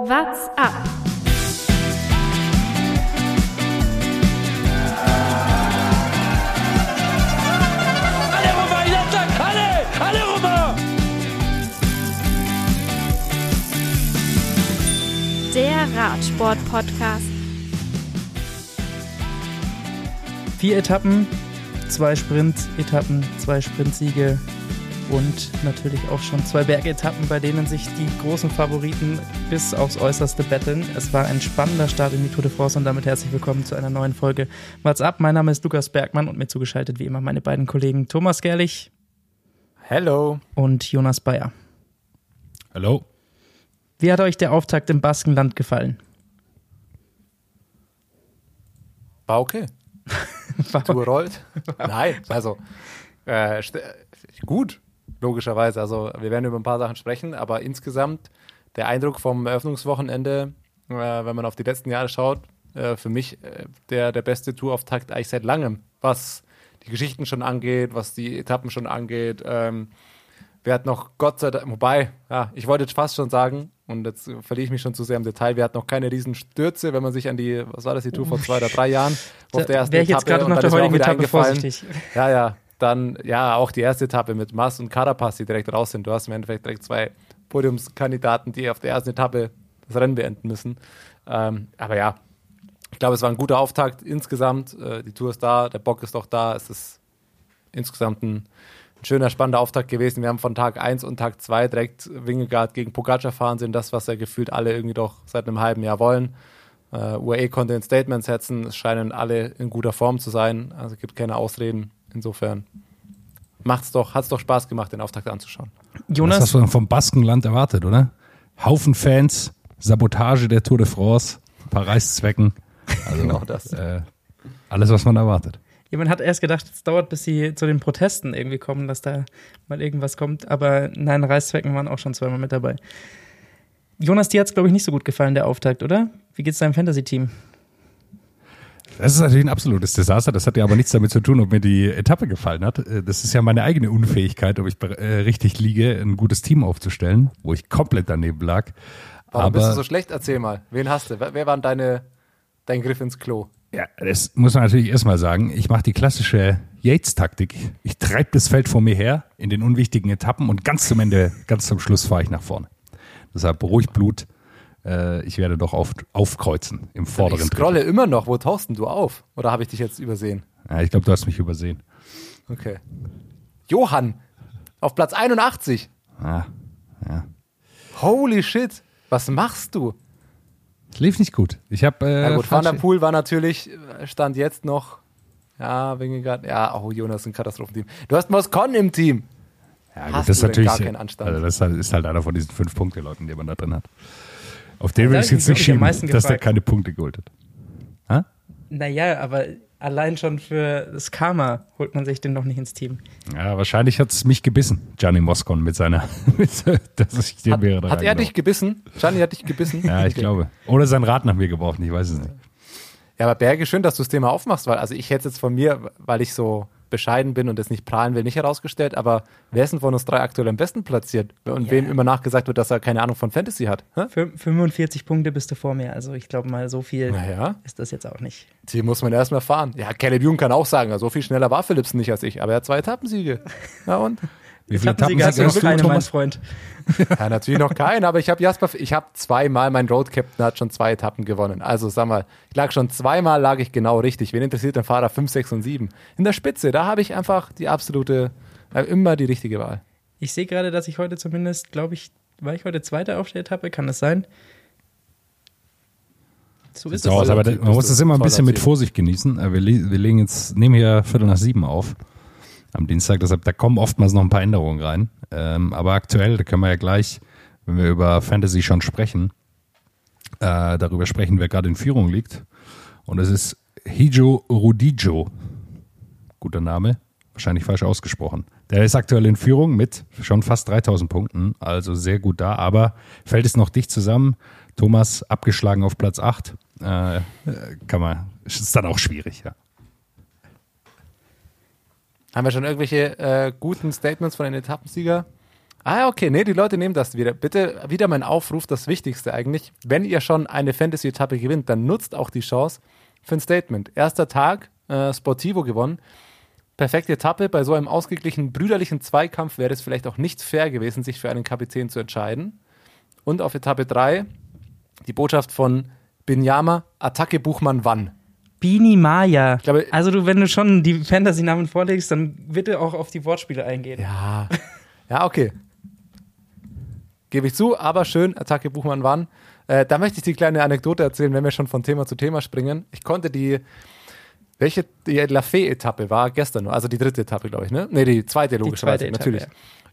What's up? Der Radsport-Podcast. Vier Etappen, zwei Sprint-Etappen, zwei Sprintsiege und natürlich auch schon zwei Bergetappen, bei denen sich die großen Favoriten bis aufs Äußerste betteln. Es war ein spannender Start in die Tour de France und damit herzlich willkommen zu einer neuen Folge What's Up? Mein Name ist Lukas Bergmann und mir zugeschaltet wie immer meine beiden Kollegen Thomas Gerlich Hello. und Jonas Bayer. Hallo. Wie hat euch der Auftakt im Baskenland gefallen? War okay. Tour rollt. Nein, also äh, gut, logischerweise. Also wir werden über ein paar Sachen sprechen, aber insgesamt der Eindruck vom Eröffnungswochenende, äh, wenn man auf die letzten Jahre schaut, äh, für mich äh, der, der beste Tourauftakt eigentlich seit langem, was die Geschichten schon angeht, was die Etappen schon angeht. Ähm, wir hatten noch Gott sei Dank, wobei, ja, ich wollte jetzt fast schon sagen, und jetzt verliere ich mich schon zu sehr im Detail, wir hatten noch keine Riesenstürze, wenn man sich an die, was war das, die Tour vor zwei oder drei Jahren, auf der ersten Wäre ich jetzt Etappe gerade nach der ist mir auch heutigen wieder Etappe vorsichtig. Ja, ja, dann, ja, auch die erste Etappe mit Mass und Carapaz, die direkt raus sind. Du hast im Endeffekt direkt zwei Podiumskandidaten, die auf der ersten Etappe das Rennen beenden müssen. Ähm, aber ja, ich glaube, es war ein guter Auftakt insgesamt. Äh, die Tour ist da, der Bock ist doch da. Es ist insgesamt ein, ein schöner, spannender Auftakt gewesen. Wir haben von Tag 1 und Tag 2 direkt Wingegaard gegen Pogacar fahren sehen. Das, was ja gefühlt alle irgendwie doch seit einem halben Jahr wollen. Äh, UAE konnte ein Statement setzen. Es scheinen alle in guter Form zu sein. Also es gibt keine Ausreden. Insofern macht's doch, hat's doch Spaß gemacht, den Auftakt anzuschauen. Das Jonas, hast du dann vom Baskenland erwartet, oder? Haufen Fans, Sabotage der Tour de France, ein paar Reißzwecken. Also, Genau das. Äh, alles, was man erwartet. Jemand hat erst gedacht, es dauert, bis sie zu den Protesten irgendwie kommen, dass da mal irgendwas kommt. Aber nein, Reißzwecken waren auch schon zweimal mit dabei. Jonas, dir hat es, glaube ich, nicht so gut gefallen, der Auftakt, oder? Wie geht's deinem Fantasy-Team? Das ist natürlich ein absolutes Desaster. Das hat ja aber nichts damit zu tun, ob mir die Etappe gefallen hat. Äh, Das ist ja meine eigene Unfähigkeit, ob ich äh, richtig liege, ein gutes Team aufzustellen, wo ich komplett daneben lag. Warum aber bist du so schlecht? Erzähl mal. Wen hast du? Wer, waren deine, dein Griff ins Klo? Ja, das muss man natürlich erstmal sagen. Ich mache die klassische Yates-Taktik. Ich treibe das Feld vor mir her in den unwichtigen Etappen und ganz zum Ende, ganz zum Schluss fahre ich nach vorne. Deshalb beruhigt Blut. Äh, ich werde doch auf, aufkreuzen im Ich vorderen scrolle immer noch. Wo tauchst denn du auf? Oder habe ich dich jetzt übersehen? Drittel. Ja, ich glaube, du hast mich übersehen. Okay. Johann, auf Platz 81. Ah, ja. Holy shit. Was machst du? Es lief nicht gut. Ich habe äh, Na gut, Van der Poel war natürlich, äh, stand jetzt noch. Ja, Wingegaard. Ja, oh, Jonas, ein Katastrophenteam. Du hast Moscon im Team. Ja, gut, Hast das ist natürlich. gar keinen Anstand? Also das ist halt- ist halt einer von diesen fünf Punkte-Leuten, die man da drin hat. Auf den will ich jetzt nicht schieben, dass der gefragt. keine Punkte geholt hat. Naja, aber allein schon für das Karma holt man sich den noch nicht ins Team. Ja, wahrscheinlich hat es mich gebissen, Gianni Moscon, mit seiner, mit, dass ich den Hat, wäre da hat er dich gebissen? Gianni hat dich gebissen? Ja, ich glaube. Oder sein Rad nach mir gebraucht, ich weiß es nicht. Ja, aber Berge, schön, dass du das Thema aufmachst, weil also ich hätte es jetzt von mir, weil ich so bescheiden bin und das nicht prahlen will, nicht herausgestellt, aber wer ist denn von uns drei aktuell am besten platziert? Und Ja. wem immer nachgesagt wird, dass er keine Ahnung von Fantasy hat? Hä? Fün- 45 Punkte bist du vor mir, also ich glaube mal, so viel Naja, ist das jetzt auch nicht. die muss man erstmal fahren. Ja, Caleb Jung kann auch sagen, so viel schneller war Philipsen nicht als ich, aber er hat zwei Etappensiege. Ja und? Wie viele Etappensiege hast du noch keine, mein Thomas? Freund. Ja, natürlich noch keinen, aber ich habe Jasper, ich habe zweimal, mein Road Captain hat schon zwei Etappen gewonnen. Also sag mal, ich lag schon zweimal, lag ich genau richtig. Wen interessiert den Fahrer 5, 6 und 7? In der Spitze, da habe ich einfach die absolute, äh, immer die richtige Wahl. Ich sehe gerade, dass ich heute zumindest, glaube ich, war ich heute Zweiter auf der Etappe, kann das sein? So ist So es. aus, aber man muss das immer ein bisschen mit. Vorsicht genießen. Äh, wir legen jetzt, nehmen hier Viertel nach sieben auf am Dienstag, deshalb da kommen oftmals noch ein paar Änderungen rein. Ähm, aber aktuell, da können wir ja gleich, wenn wir über Fantasy schon sprechen, äh, darüber sprechen, wer gerade in Führung liegt. Und es ist Hijo Rudijo. Guter Name, wahrscheinlich falsch ausgesprochen. Der ist aktuell in Führung mit schon fast 3000 Punkten, also sehr gut da, aber fällt es noch dicht zusammen. Thomas abgeschlagen auf Platz 8. Äh, kann man, ist dann auch schwierig, ja. Haben wir schon irgendwelche äh, guten Statements von den Etappensieger Ah, okay, nee, die Leute nehmen das wieder. Bitte wieder mein Aufruf, das Wichtigste eigentlich. Wenn ihr schon eine Fantasy-Etappe gewinnt, dann nutzt auch die Chance für ein Statement. Erster Tag, äh, Sportivo gewonnen. Perfekte Etappe. Bei so einem ausgeglichenen brüderlichen Zweikampf wäre es vielleicht auch nicht fair gewesen, sich für einen Kapitän zu entscheiden. Und auf Etappe 3 die Botschaft von Binyama, Attacke Buchmann wann? Bini Maya. Ich glaube- also du, wenn du schon die Fantasy-Namen vorlegst, dann bitte auch auf die Wortspiele eingehen. Ja. Ja, okay. Gebe ich zu, aber schön, Attacke Buchmann wann. Äh, da möchte ich die kleine Anekdote erzählen, wenn wir schon von Thema zu Thema springen. Ich konnte die, welche, die La Fee-Etappe war gestern nur, also die dritte Etappe, glaube ich, ne? Ne, die zweite logischerweise, natürlich.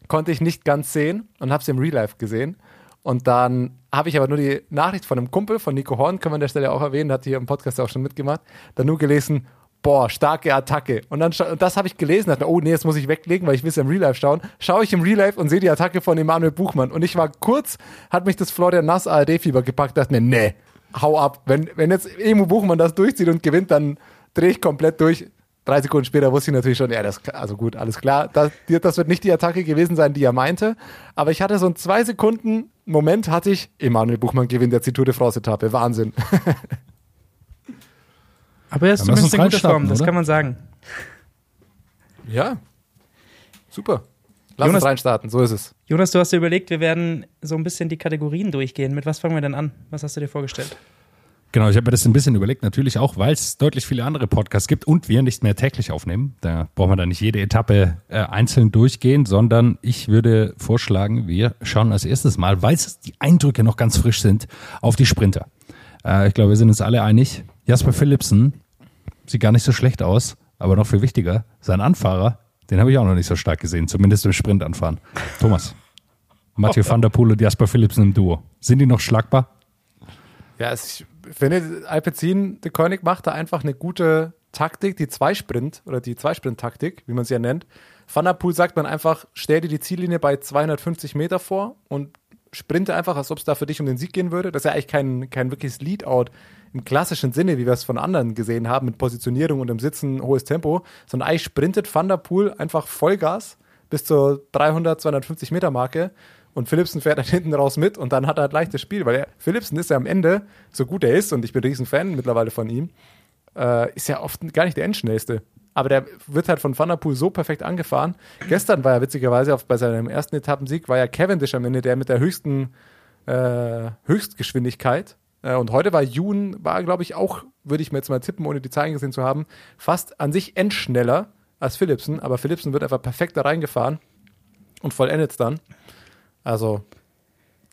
Konnte ich nicht ganz sehen und habe sie im Real Life gesehen. Und dann habe ich aber nur die Nachricht von einem Kumpel, von Nico Horn, können wir an der Stelle auch erwähnen, hat hier im Podcast auch schon mitgemacht, dann nur gelesen, boah, starke Attacke. Und dann und das habe ich gelesen, dachte, oh nee, jetzt muss ich weglegen, weil ich will es im Real Life schauen. Schaue ich im Real Life und sehe die Attacke von Emanuel Buchmann. Und ich war kurz, hat mich das Florian Nass ARD-Fieber gepackt, dachte mir, nee, hau ab. Wenn, wenn jetzt Emu Buchmann das durchzieht und gewinnt, dann drehe ich komplett durch. Drei Sekunden später wusste ich natürlich schon, ja, das, also gut, alles klar. Das, das wird nicht die Attacke gewesen sein, die er meinte. Aber ich hatte so einen zwei Sekunden Moment, hatte ich, Emanuel Buchmann gewinnt jetzt die Tour de France-Etappe. Wahnsinn. Aber er ist zumindest in guter Form, das oder? kann man sagen. Ja, super. Lass Jonas- uns reinstarten, so ist es. Jonas, du hast dir überlegt, wir werden so ein bisschen die Kategorien durchgehen. Mit was fangen wir denn an? Was hast du dir vorgestellt? Genau, ich habe mir das ein bisschen überlegt, natürlich auch, weil es deutlich viele andere Podcasts gibt und wir nicht mehr täglich aufnehmen. Da brauchen wir dann nicht jede Etappe äh, einzeln durchgehen, sondern ich würde vorschlagen, wir schauen als erstes mal, weil die Eindrücke noch ganz frisch sind, auf die Sprinter. Äh, ich glaube, wir sind uns alle einig. Jasper Philipsen sieht gar nicht so schlecht aus, aber noch viel wichtiger, sein Anfahrer, den habe ich auch noch nicht so stark gesehen, zumindest im Sprintanfahren. Thomas. Mathieu van der Poel und Jasper Philipsen im Duo. Sind die noch schlagbar? Ja, es, finde, Alpecin de Koenig macht da einfach eine gute Taktik, die Zweisprint oder die Zweisprint-Taktik, wie man sie ja nennt. Van der Poel sagt man einfach, stell dir die Ziellinie bei 250 Meter vor und sprinte einfach, als ob es da für dich um den Sieg gehen würde. Das ist ja eigentlich kein, kein wirkliches Lead-Out im klassischen Sinne, wie wir es von anderen gesehen haben, mit Positionierung und im Sitzen hohes Tempo, sondern eigentlich sprintet Van der Poel einfach Vollgas bis zur 300, 250 Meter Marke und Philipsen fährt dann hinten raus mit und dann hat er ein leichtes Spiel, weil er, Philipsen ist ja am Ende, so gut er ist und ich bin ein riesen Fan mittlerweile von ihm, äh, ist ja oft gar nicht der Endschnellste. Aber der wird halt von Van der Poel so perfekt angefahren. Gestern war ja witzigerweise auf, bei seinem ersten Etappensieg, war ja Cavendish am Ende der mit der höchsten äh, Höchstgeschwindigkeit. Äh, und heute war Jun, war glaube ich auch, würde ich mir jetzt mal tippen, ohne die Zahlen gesehen zu haben, fast an sich endschneller als Philipsen. Aber Philipsen wird einfach perfekt da reingefahren und vollendet es dann. Also,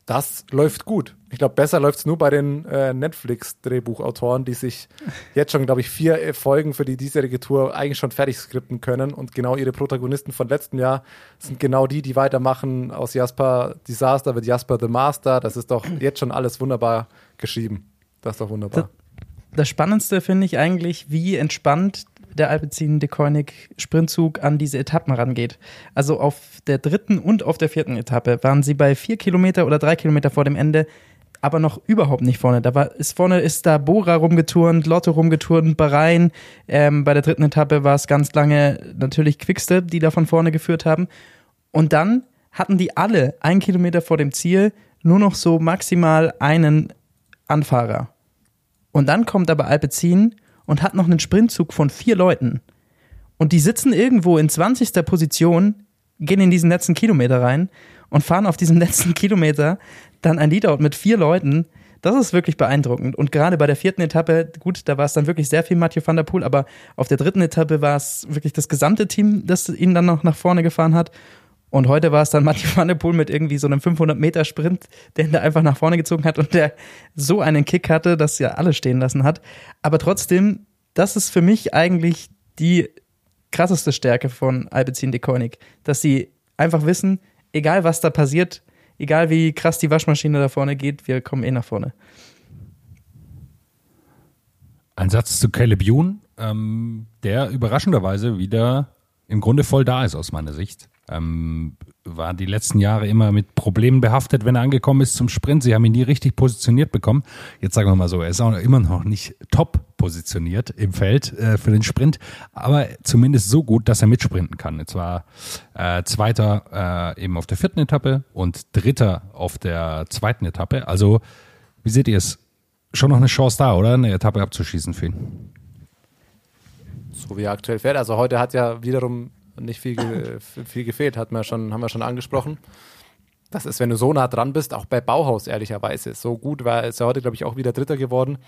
das läuft gut. Ich glaube, besser läuft es nur bei den äh, Netflix-Drehbuchautoren, die sich jetzt schon, glaube ich, vier äh, Folgen für die diesjährige Tour eigentlich schon fertig skripten können. Und genau ihre Protagonisten von letztem Jahr sind genau die, die weitermachen. Aus Jasper Disaster wird Jasper the Master. Das ist doch jetzt schon alles wunderbar geschrieben. Das ist doch wunderbar. Das Spannendste finde ich eigentlich, wie entspannt der Alpecin de Koenig Sprintzug an diese Etappen rangeht. Also auf der dritten und auf der vierten Etappe waren sie bei vier Kilometer oder drei Kilometer vor dem Ende, aber noch überhaupt nicht vorne. Da war, ist vorne ist da Bora rumgeturnt, Lotto rumgeturnt, Bahrain. Ähm, bei der dritten Etappe war es ganz lange natürlich Quickstep, die da von vorne geführt haben. Und dann hatten die alle ein Kilometer vor dem Ziel nur noch so maximal einen Anfahrer. Und dann kommt aber Alpecin und hat noch einen Sprintzug von vier Leuten. Und die sitzen irgendwo in 20. Position, gehen in diesen letzten Kilometer rein und fahren auf diesem letzten Kilometer dann ein Leadout mit vier Leuten. Das ist wirklich beeindruckend. Und gerade bei der vierten Etappe, gut, da war es dann wirklich sehr viel Mathieu van der Poel, aber auf der dritten Etappe war es wirklich das gesamte Team, das ihn dann noch nach vorne gefahren hat. Und heute war es dann Mathieu van der Poel mit irgendwie so einem 500-Meter-Sprint, der ihn da einfach nach vorne gezogen hat und der so einen Kick hatte, dass er alle stehen lassen hat. Aber trotzdem, das ist für mich eigentlich die krasseste Stärke von Alpecin de Koenig, dass sie einfach wissen, egal was da passiert, egal wie krass die Waschmaschine da vorne geht, wir kommen eh nach vorne. Ein Satz zu Caleb Youn, ähm, der überraschenderweise wieder im Grunde voll da ist aus meiner Sicht. Ähm, war die letzten Jahre immer mit Problemen behaftet, wenn er angekommen ist zum Sprint. Sie haben ihn nie richtig positioniert bekommen. Jetzt sagen wir mal so, er ist auch immer noch nicht top positioniert im Feld äh, für den Sprint, aber zumindest so gut, dass er mitsprinten kann. Und zwar äh, Zweiter äh, eben auf der vierten Etappe und Dritter auf der zweiten Etappe. Also, wie seht ihr es? Schon noch eine Chance da, oder? Eine Etappe abzuschießen für ihn. So wie er aktuell fährt. Also heute hat ja wiederum nicht viel, ge viel gefehlt, hat man schon, haben wir schon angesprochen. Das ist, wenn du so nah dran bist, auch bei Bauhaus ehrlicherweise. So gut war ist er heute, glaube ich, auch wieder Dritter geworden.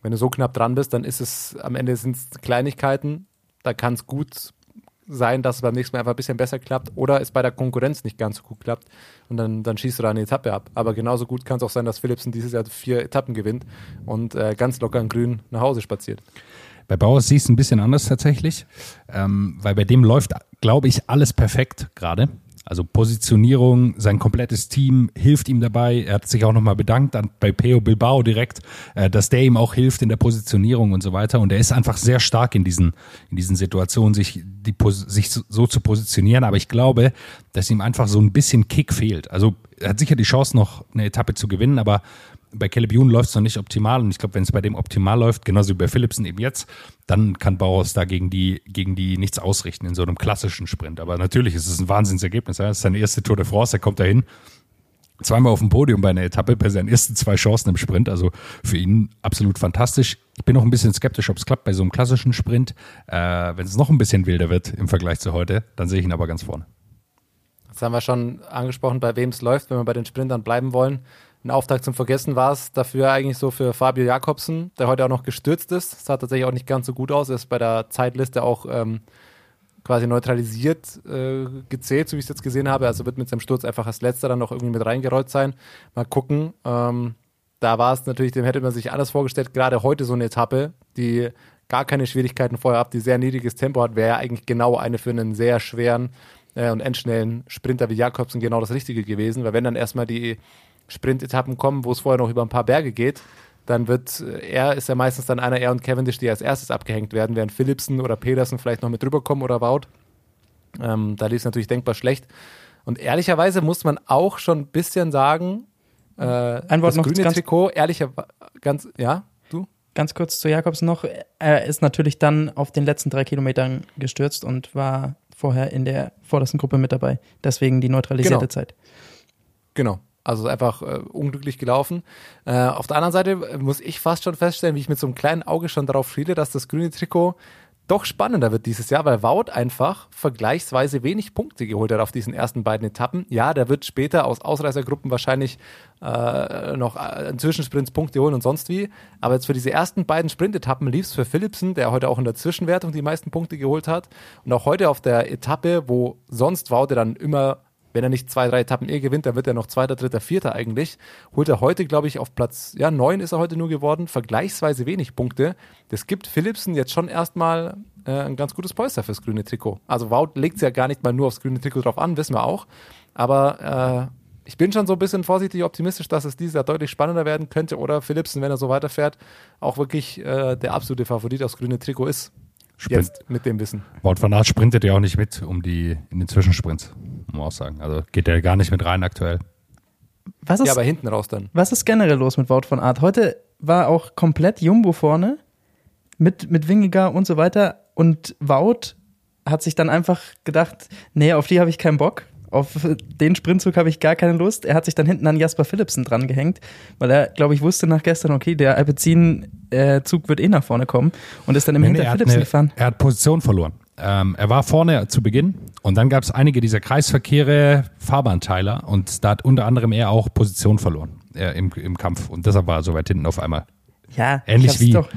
Wenn du so knapp dran bist, dann ist es am Ende sind es Kleinigkeiten. Da kann es gut sein, dass es beim nächsten Mal einfach ein bisschen besser klappt oder es bei der Konkurrenz nicht ganz so gut klappt und dann, dann schießt du da eine Etappe ab. Aber genauso gut kann es auch sein, dass Philipsen dieses Jahr vier Etappen gewinnt und äh, ganz locker in Grün nach Hause spaziert. Bei Bauers siehst es ein bisschen anders tatsächlich, ähm, weil bei dem läuft, glaube ich, alles perfekt gerade. Also Positionierung, sein komplettes Team hilft ihm dabei. Er hat sich auch nochmal bedankt an, bei Peo Bilbao direkt, äh, dass der ihm auch hilft in der Positionierung und so weiter. Und er ist einfach sehr stark in diesen, in diesen Situationen, sich, die, sich so zu positionieren. Aber ich glaube, dass ihm einfach so ein bisschen Kick fehlt. Also er hat sicher die Chance, noch eine Etappe zu gewinnen, aber bei Caleb Youn läuft es noch nicht optimal und ich glaube, wenn es bei dem optimal läuft, genauso wie bei Philipsen eben jetzt, dann kann Bauhaus da gegen die, gegen die nichts ausrichten in so einem klassischen Sprint. Aber natürlich ist es ein Wahnsinnsergebnis. Das ist seine erste Tour de France, er kommt dahin. Zweimal auf dem Podium bei einer Etappe bei seinen ersten zwei Chancen im Sprint. Also für ihn absolut fantastisch. Ich bin noch ein bisschen skeptisch, ob es klappt bei so einem klassischen Sprint. Äh, wenn es noch ein bisschen wilder wird im Vergleich zu heute, dann sehe ich ihn aber ganz vorne. Das haben wir schon angesprochen, bei wem es läuft, wenn wir bei den Sprintern bleiben wollen. Ein Auftakt zum Vergessen war es dafür eigentlich so für Fabio Jakobsen, der heute auch noch gestürzt ist. Das sah tatsächlich auch nicht ganz so gut aus. Er ist bei der Zeitliste auch ähm, quasi neutralisiert äh, gezählt, so wie ich es jetzt gesehen habe. Also wird mit seinem Sturz einfach als letzter dann noch irgendwie mit reingerollt sein. Mal gucken. Ähm, da war es natürlich, dem hätte man sich alles vorgestellt. Gerade heute so eine Etappe, die gar keine Schwierigkeiten vorher hat, die sehr niedriges Tempo hat, wäre ja eigentlich genau eine für einen sehr schweren äh, und endschnellen Sprinter wie Jakobsen genau das Richtige gewesen. Weil wenn dann erstmal die Sprintetappen kommen, wo es vorher noch über ein paar Berge geht, dann wird äh, er, ist ja meistens dann einer, er und Cavendish, die als erstes abgehängt werden, während Philipsen oder Pedersen vielleicht noch mit drüber kommen oder Wout. Ähm, da lief es natürlich denkbar schlecht. Und ehrlicherweise muss man auch schon ein bisschen sagen, äh, ein Wort das noch grüne ganz, Trikot, ehrlicher, ganz, ja, du? Ganz kurz zu Jakobsen noch. Er ist natürlich dann auf den letzten drei Kilometern gestürzt und war vorher in der vordersten Gruppe mit dabei. Deswegen die neutralisierte Genau. Zeit. Genau. Also einfach äh, unglücklich gelaufen. Äh, auf der anderen Seite muss ich fast schon feststellen, wie ich mit so einem kleinen Auge schon darauf schiele, dass das grüne Trikot doch spannender wird dieses Jahr, weil Wout einfach vergleichsweise wenig Punkte geholt hat auf diesen ersten beiden Etappen. Ja, der wird später aus Ausreißergruppen wahrscheinlich äh, noch äh, in Zwischensprints Punkte holen und sonst wie. Aber jetzt für diese ersten beiden Sprintetappen lief es für Philipsen, der heute auch in der Zwischenwertung die meisten Punkte geholt hat. Und auch heute auf der Etappe, wo sonst Wout dann immer wenn er nicht zwei, drei Etappen eh gewinnt, dann wird er noch Zweiter, Dritter, Vierter eigentlich. Holt er heute, glaube ich, auf Platz, ja, neun ist er heute nur geworden, vergleichsweise wenig Punkte. Das gibt Philipsen jetzt schon erstmal äh, ein ganz gutes Polster fürs grüne Trikot. Also Wout legt es ja gar nicht mal nur aufs grüne Trikot drauf an, wissen wir auch. Aber äh, ich bin schon so ein bisschen vorsichtig optimistisch, dass es dieses Jahr deutlich spannender werden könnte oder Philipsen, wenn er so weiterfährt, auch wirklich äh, der absolute Favorit aufs grüne Trikot ist. Sprint. Jetzt mit dem Wissen. Wout van Aert sprintet ja auch nicht mit um die in den Zwischensprints, muss man auch sagen. Also geht er gar nicht mit rein aktuell. Was ist, Ja, aber hinten raus dann. was ist generell los mit Wout von Art? Heute war auch komplett Jumbo vorne mit, mit Wingegar und so weiter. Und Wout hat sich dann einfach gedacht, nee, auf die habe ich keinen Bock. Auf den Sprintzug habe ich gar keine Lust. Er hat sich dann hinten an Jasper Philipsen dran gehängt, weil er, glaube ich, wusste nach gestern, okay, der Alpecin-Zug wird eh nach vorne kommen und ist dann im Nee, nee, Hinter er, hat Philipsen eine, gefahren. er hat Position verloren. Ähm, er war vorne zu Beginn und dann gab es einige dieser Kreisverkehre, Fahrbahnteiler und da hat unter anderem er auch Position verloren äh, im, im Kampf und deshalb war er so weit hinten auf einmal. Ja, Ähnlich wie- doch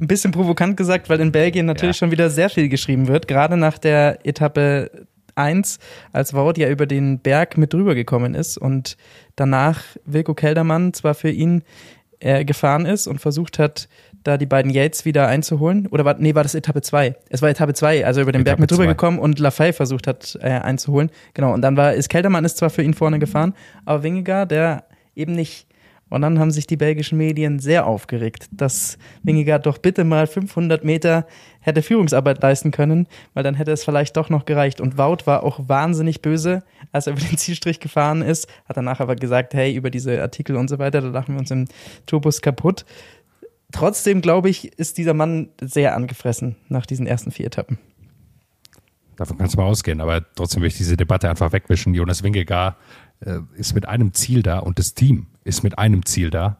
ein bisschen provokant gesagt, weil in Belgien natürlich Ja. schon wieder sehr viel geschrieben wird, gerade nach der Etappe 1, als Wout ja über den Berg mit drüber gekommen ist und danach Wilko Keldermann zwar für ihn äh, gefahren ist und versucht hat, da die beiden Yates wieder einzuholen. Oder war, nee, war das Etappe 2? Es war Etappe 2, also über den Berg Etappe mit drüber zwei. gekommen und Lafay versucht hat äh, einzuholen. Genau, und dann war, ist Keldermann ist zwar für ihn vorne gefahren, aber Wingegar, der eben nicht Und dann haben sich die belgischen Medien sehr aufgeregt, dass Wingegaard doch bitte mal 500 Meter hätte Führungsarbeit leisten können, weil dann hätte es vielleicht doch noch gereicht. Und Wout war auch wahnsinnig böse, als er über den Zielstrich gefahren ist, hat danach aber gesagt, hey, über diese Artikel und so weiter, da lachen wir uns im Tourbus kaputt. Trotzdem, glaube ich, ist dieser Mann sehr angefressen nach diesen ersten vier Etappen. Davon kannst du mal ausgehen, aber trotzdem will ich diese Debatte einfach wegwischen. Jonas Wingegaard äh, ist mit einem Ziel da und das Team ist mit einem Ziel da.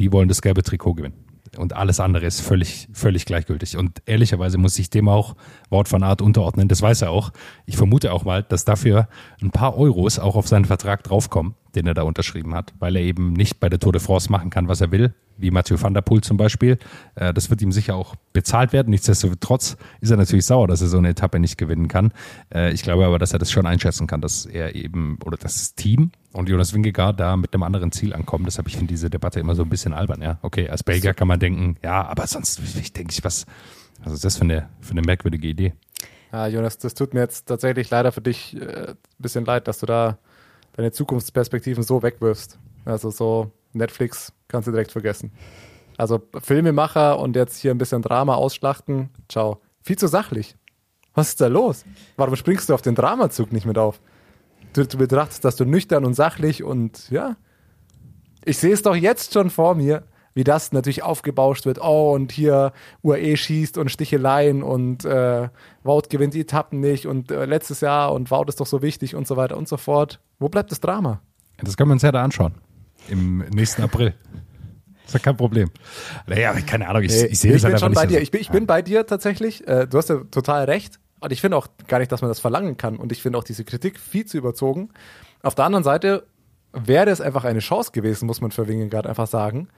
Die wollen das gelbe Trikot gewinnen. Und alles andere ist völlig, völlig gleichgültig. Und ehrlicherweise muss ich dem auch Wort von Art unterordnen. Das weiß er auch. Ich vermute auch mal, dass dafür ein paar Euros auch auf seinen Vertrag draufkommen, den er da unterschrieben hat, weil er eben nicht bei der Tour de France machen kann, was er will, wie Mathieu van der Poel zum Beispiel. Äh, das wird ihm sicher auch bezahlt werden. Nichtsdestotrotz ist er natürlich sauer, dass er so eine Etappe nicht gewinnen kann. Äh, ich glaube aber, dass er das schon einschätzen kann, dass er eben oder das Team und Jonas Wingegaard da mit einem anderen Ziel ankommen. Deshalb ich finde diese Debatte immer so ein bisschen albern. Ja, okay, als Belgier kann man denken, ja, aber sonst ich denke ich, was, was ist das für eine, für eine merkwürdige Idee? Ja, Jonas, das tut mir jetzt tatsächlich leider für dich äh, ein bisschen leid, dass du da deine Zukunftsperspektiven so wegwirfst. Also so Netflix kannst du direkt vergessen. Also Filmemacher und jetzt hier ein bisschen Drama ausschlachten, ciao. Viel zu sachlich. Was ist da los? Warum springst du auf den Dramazug nicht mit auf? Du, du betrachtest das so nüchtern und sachlich und ja. Ich sehe es doch jetzt schon vor mir, wie das natürlich aufgebauscht wird. Oh, und hier UAE schießt und Sticheleien und äh, Wout gewinnt die Etappen nicht und äh, letztes Jahr und Wout ist doch so wichtig und so weiter und so fort. Wo bleibt das Drama? Das können wir uns ja da anschauen. Im nächsten April. ist ja kein Problem. Naja, keine Ahnung, ich, ich sehe ich das halt bin einfach schon nicht bei so. dir. Ich bin, ich bin bei dir tatsächlich. Äh, du hast ja total recht. Und ich finde auch gar nicht, dass man das verlangen kann. Und ich finde auch diese Kritik viel zu überzogen. Auf der anderen Seite wäre es einfach eine Chance gewesen, muss man für Wingegaard einfach sagen,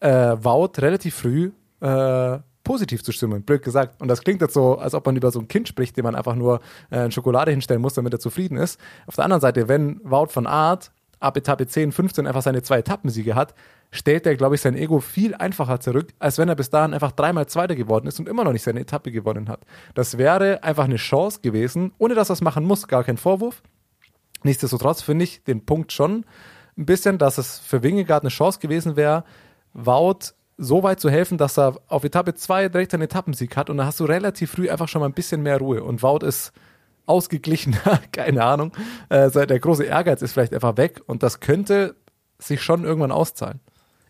äh, Wout relativ früh äh, positiv zu stimmen, blöd gesagt. Und das klingt jetzt so, als ob man über so ein Kind spricht, dem man einfach nur äh, Schokolade hinstellen muss, damit er zufrieden ist. Auf der anderen Seite, wenn Wout von Art ab Etappe 10, 15 einfach seine zwei Etappensiege hat, stellt er, glaube ich, sein Ego viel einfacher zurück, als wenn er bis dahin einfach dreimal Zweiter geworden ist und immer noch nicht seine Etappe gewonnen hat. Das wäre einfach eine Chance gewesen, ohne dass er es machen muss, gar kein Vorwurf. Nichtsdestotrotz finde ich den Punkt schon ein bisschen, dass es für Wingegaard eine Chance gewesen wäre, Wout so weit zu helfen, dass er auf Etappe 2 direkt einen Etappensieg hat und dann hast du relativ früh einfach schon mal ein bisschen mehr Ruhe. Und Wout ist ausgeglichener, keine Ahnung. Äh, der große Ehrgeiz ist vielleicht einfach weg und das könnte sich schon irgendwann auszahlen.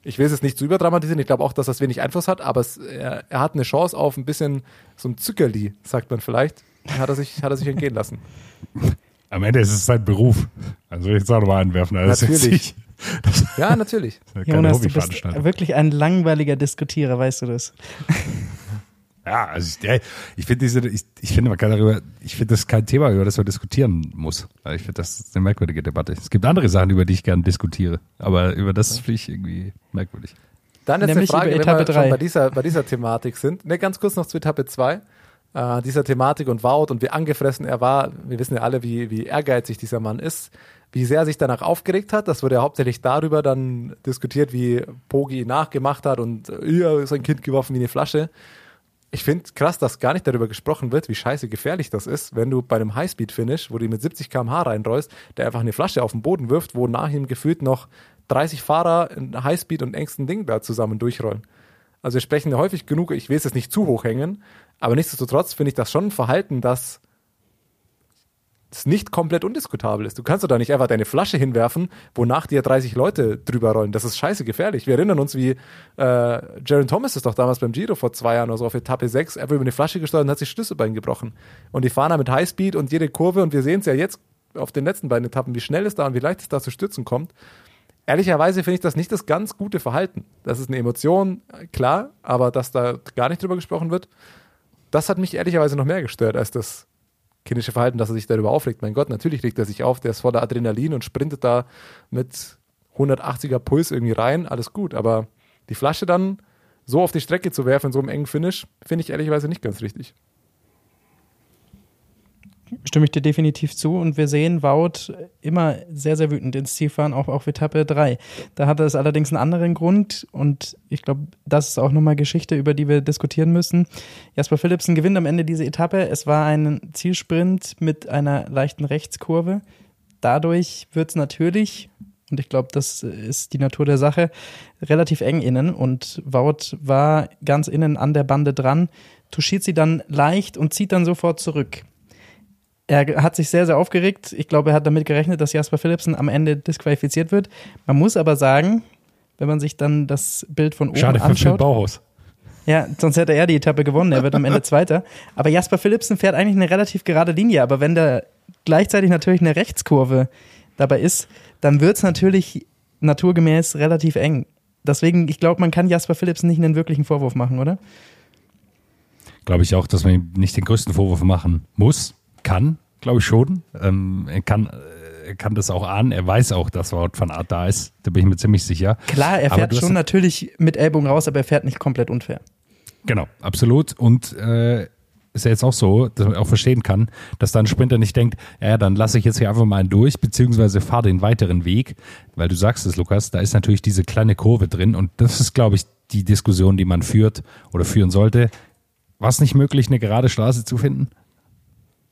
Ich will es jetzt nicht zu überdramatisieren, ich glaube auch, dass das wenig Einfluss hat, aber es, er, er, hat eine Chance auf ein bisschen so ein Zückerli, sagt man vielleicht. Hat er sich, hat er sich entgehen lassen. Am Ende ist es sein Beruf. Also will ich jetzt auch nochmal einwerfen. Also Natürlich. Das ja, natürlich. ist Jonas, du bist wirklich ein langweiliger Diskutierer, weißt du das? Ja, also ich, ich finde diese, ich, ich finde man kann darüber, ich finde das kein Thema, über das man diskutieren muss. Ich finde das ist eine merkwürdige Debatte. Es gibt andere Sachen, über die ich gerne diskutiere, aber über das finde ich irgendwie merkwürdig. Dann jetzt Nämlich eine Frage, wenn wir schon bei dieser, bei dieser Thematik sind. Ne, ganz kurz noch zu Etappe 2. Äh, dieser Thematik und Wout und wie angefressen er war. Wir wissen ja alle, wie, wie ehrgeizig dieser Mann ist. Wie sehr er sich danach aufgeregt hat. Das wurde ja hauptsächlich darüber dann diskutiert, wie Pogi ihn nachgemacht hat und äh, ja, sein Kind geworfen wie eine Flasche. Ich finde krass, dass gar nicht darüber gesprochen wird, wie scheiße gefährlich das ist, wenn du bei einem Highspeed-Finish, wo du mit 70 km/h reinrollst, der einfach eine Flasche auf den Boden wirft, wo nach ihm gefühlt noch 30 Fahrer in Highspeed und engstem Ding da zusammen durchrollen. Also wir sprechen ja häufig genug, ich will es jetzt nicht zu hoch hängen, aber nichtsdestotrotz finde ich das schon ein Verhalten, das das nicht komplett undiskutabel ist. Du kannst doch da nicht einfach deine Flasche hinwerfen, wonach dir 30 Leute drüber rollen. Das ist scheiße gefährlich. Wir erinnern uns, wie äh, Jaron Thomas ist doch damals beim Giro vor zwei Jahren oder so auf Etappe 6 einfach über eine Flasche gesteuert und hat sich Schlüsselbein gebrochen. Und die fahren da mit Highspeed und jede Kurve und wir sehen es ja jetzt auf den letzten beiden Etappen, wie schnell es da und wie leicht es da zu stürzen kommt. Ehrlicherweise finde ich das nicht das ganz gute Verhalten. Das ist eine Emotion, klar, aber dass da gar nicht drüber gesprochen wird, das hat mich ehrlicherweise noch mehr gestört als das kindische Verhalten, dass er sich darüber aufregt. Mein Gott, natürlich regt er sich auf, der ist voller Adrenalin und sprintet da mit 180er Puls irgendwie rein, alles gut, aber die Flasche dann so auf die Strecke zu werfen in so einem engen Finish, finde ich ehrlicherweise nicht ganz richtig. Stimme ich dir definitiv zu und wir sehen Wout immer sehr, sehr wütend ins Ziel fahren, auch auf Etappe 3. Da hatte es allerdings einen anderen Grund und ich glaube, das ist auch nochmal Geschichte, über die wir diskutieren müssen. Jasper Philipsen gewinnt am Ende diese Etappe. Es war ein Zielsprint mit einer leichten Rechtskurve. Dadurch wird es natürlich Und ich glaube, das ist die Natur der Sache. Relativ eng innen und Wout war ganz innen an der Bande dran, touchiert sie dann leicht und zieht dann sofort zurück. Er hat sich sehr, sehr aufgeregt. Ich glaube, er hat damit gerechnet, dass Jasper Philipsen am Ende disqualifiziert wird. Man muss aber sagen, wenn man sich dann das Bild von oben Schade für Phil anschaut. Bauhaus. Ja, sonst hätte er die Etappe gewonnen. Er wird am Ende Zweiter. Aber Jasper Philipsen fährt eigentlich eine relativ gerade Linie. Aber wenn da gleichzeitig natürlich eine Rechtskurve dabei ist, dann wird es natürlich naturgemäß relativ eng. Deswegen, ich glaube, man kann Jasper Philipsen nicht einen wirklichen Vorwurf machen, oder? Glaube ich auch, dass man ihm nicht den größten Vorwurf machen muss. Kann, glaube ich schon. Ähm, er kann. äh, Er kann das auch ahnen. Er weiß auch, dass Wout van Art da ist. Da bin ich mir ziemlich sicher. Klar, er fährt schon natürlich mit Ellbogen raus, aber er fährt nicht komplett unfair. Genau, absolut. Und äh, ist ja jetzt auch so, dass man auch verstehen kann, dass dann ein Sprinter nicht denkt, ja, dann lasse ich jetzt hier einfach mal einen durch, beziehungsweise fahre den weiteren Weg, weil du sagst es, Lukas, da ist natürlich diese kleine Kurve drin und das ist, glaube ich, die Diskussion, die man führt oder führen sollte. War es nicht möglich, eine gerade Straße zu finden?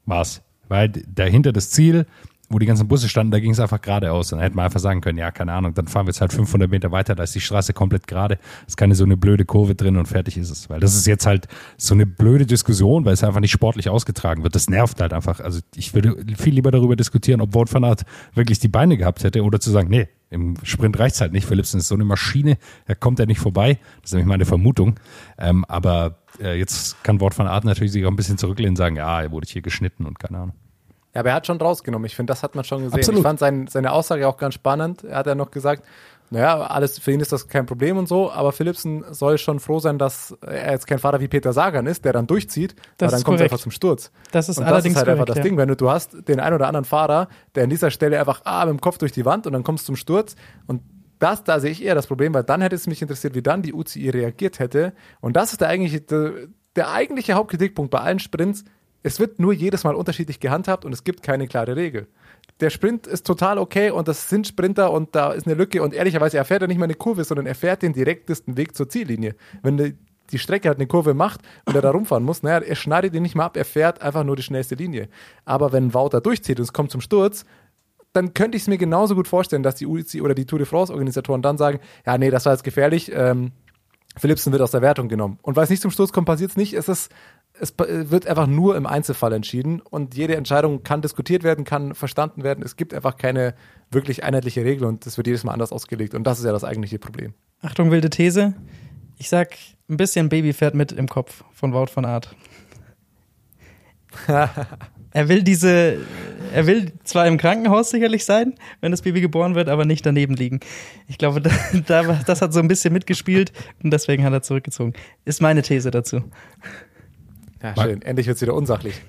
War's. Weil dahinter das Ziel, wo die ganzen Busse standen, da ging es einfach geradeaus. Dann hätte man einfach sagen können, ja, keine Ahnung, dann fahren wir jetzt halt 500 Meter weiter, da ist die Straße komplett gerade, ist keine so eine blöde Kurve drin und fertig ist es. Weil das ist jetzt halt so eine blöde Diskussion, weil es einfach nicht sportlich ausgetragen wird. Das nervt halt einfach. Also ich würde viel lieber darüber diskutieren, ob Wout van Aert wirklich die Beine gehabt hätte oder zu sagen, nee, im Sprint reicht's halt nicht. Philipsen ist so eine Maschine, er kommt ja nicht vorbei. Das ist nämlich meine Vermutung. Ähm, aber äh, jetzt kann Wout van Aert natürlich sich auch ein bisschen zurücklehnen und sagen, ja, er wurde hier geschnitten und keine Ahnung. Ja, aber er hat schon rausgenommen. Ich finde, das hat man schon gesehen. Absolut. Ich fand sein, seine Aussage auch ganz spannend. Er hat ja noch gesagt, naja, alles für ihn ist das kein Problem und so, aber Philipsen soll schon froh sein, dass er jetzt kein Fahrer wie Peter Sagan ist, der dann durchzieht, Das weil dann ist kommt es einfach zum Sturz. Das ist und allerdings das ist halt einfach korrekt, das ja. Ding, wenn du, du hast den einen oder anderen Fahrer, der an dieser Stelle einfach ah, mit dem Kopf durch die Wand und dann kommst du zum Sturz und das, da sehe ich eher das Problem, weil dann hätte es mich interessiert, wie dann die UCI reagiert hätte. Und das ist der eigentliche, der, der eigentliche Hauptkritikpunkt bei allen Sprints. Es wird nur jedes Mal unterschiedlich gehandhabt und es gibt keine klare Regel. Der Sprint ist total okay und das sind Sprinter und da ist eine Lücke und ehrlicherweise, er fährt ja nicht mal eine Kurve, sondern er fährt den direktesten Weg zur Ziellinie. Wenn die, die Strecke halt eine Kurve macht und er da rumfahren muss, naja, er schneidet ihn nicht mal ab, er fährt einfach nur die schnellste Linie. Aber wenn Wout da durchzieht und es kommt zum Sturz, dann könnte ich es mir genauso gut vorstellen, dass die UCI oder die Tour de France-Organisatoren dann sagen, ja, nee, das war jetzt gefährlich, ähm, Philipsen wird aus der Wertung genommen. Und weil es nicht zum Sturz kommt, passiert es nicht. Es, ist, es pa- wird einfach nur im Einzelfall entschieden und jede Entscheidung kann diskutiert werden, kann verstanden werden. Es gibt einfach keine wirklich einheitliche Regel und das wird jedes Mal anders ausgelegt. Und das ist ja das eigentliche Problem. Achtung, wilde These. Ich sag, ein bisschen Baby fährt mit im Kopf von Wout van Art. er will diese, er will zwar im Krankenhaus sicherlich sein, wenn das Baby geboren wird, aber nicht daneben liegen. Ich glaube, da, da, das hat so ein bisschen mitgespielt und deswegen hat er zurückgezogen. Ist meine These dazu. Ja, schön. Endlich wird es wieder unsachlich.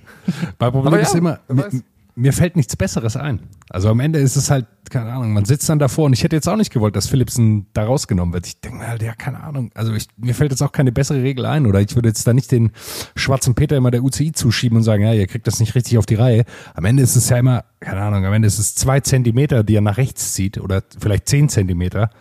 Mein Problem Aber ist ja, immer, wer mir, fällt nichts Besseres ein. Also am Ende ist es halt, keine Ahnung, man sitzt dann davor und ich hätte jetzt auch nicht gewollt, dass Philipsen da rausgenommen wird. Ich denke mir halt, ja, keine Ahnung. Also ich, mir fällt jetzt auch keine bessere Regel ein oder ich würde jetzt da nicht den schwarzen Peter immer der UCI zuschieben und sagen, ja, ihr kriegt das nicht richtig auf die Reihe. Am Ende ist es ja immer, keine Ahnung, am Ende ist es zwei Zentimeter, die er nach rechts zieht oder vielleicht zehn Zentimeter.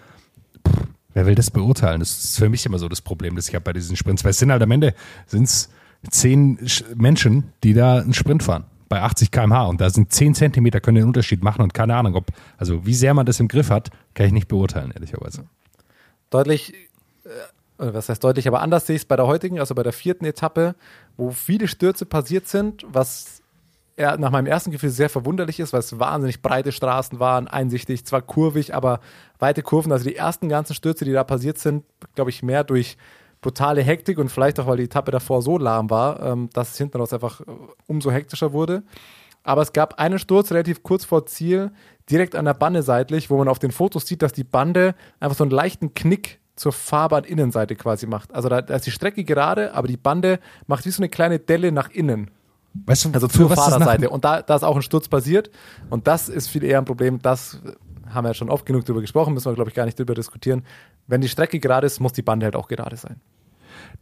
Pff, wer will das beurteilen? Das ist für mich immer so das Problem, das ich habe bei diesen Sprints. Weil es sind halt am Ende, sind es zehn Sch- Menschen, die da einen Sprint fahren. Bei 80 km/h und da sind 10 Zentimeter können den Unterschied machen und keine Ahnung, ob, also wie sehr man das im Griff hat, kann ich nicht beurteilen, ehrlicherweise. deutlich, äh, was heißt deutlich, aber anders sehe ich es bei der heutigen, also bei der vierten Etappe, wo viele Stürze passiert sind, was nach meinem ersten Gefühl sehr verwunderlich ist, weil es wahnsinnig breite Straßen waren, einsichtig, zwar kurvig, aber weite Kurven. Also die ersten ganzen Stürze, die da passiert sind, glaube ich, mehr durch brutale Hektik und vielleicht auch, weil die Etappe davor so lahm war, ähm, dass es hinten raus einfach äh, umso hektischer wurde. Aber es gab einen Sturz relativ kurz vor Ziel, direkt an der Bande seitlich, wo man auf den Fotos sieht, dass die Bande einfach so einen leichten Knick zur Fahrbahninnenseite quasi macht. Also da, da ist die Strecke gerade, aber die Bande macht wie so eine kleine Delle nach innen. Weißt du, Also zur Fahrerseite. Und da, da ist auch ein Sturz passiert. Und das ist viel eher ein Problem. Das haben wir ja schon oft genug drüber gesprochen, müssen wir, glaube ich, gar nicht drüber diskutieren. Wenn die Strecke gerade ist, muss die Bande halt auch gerade sein.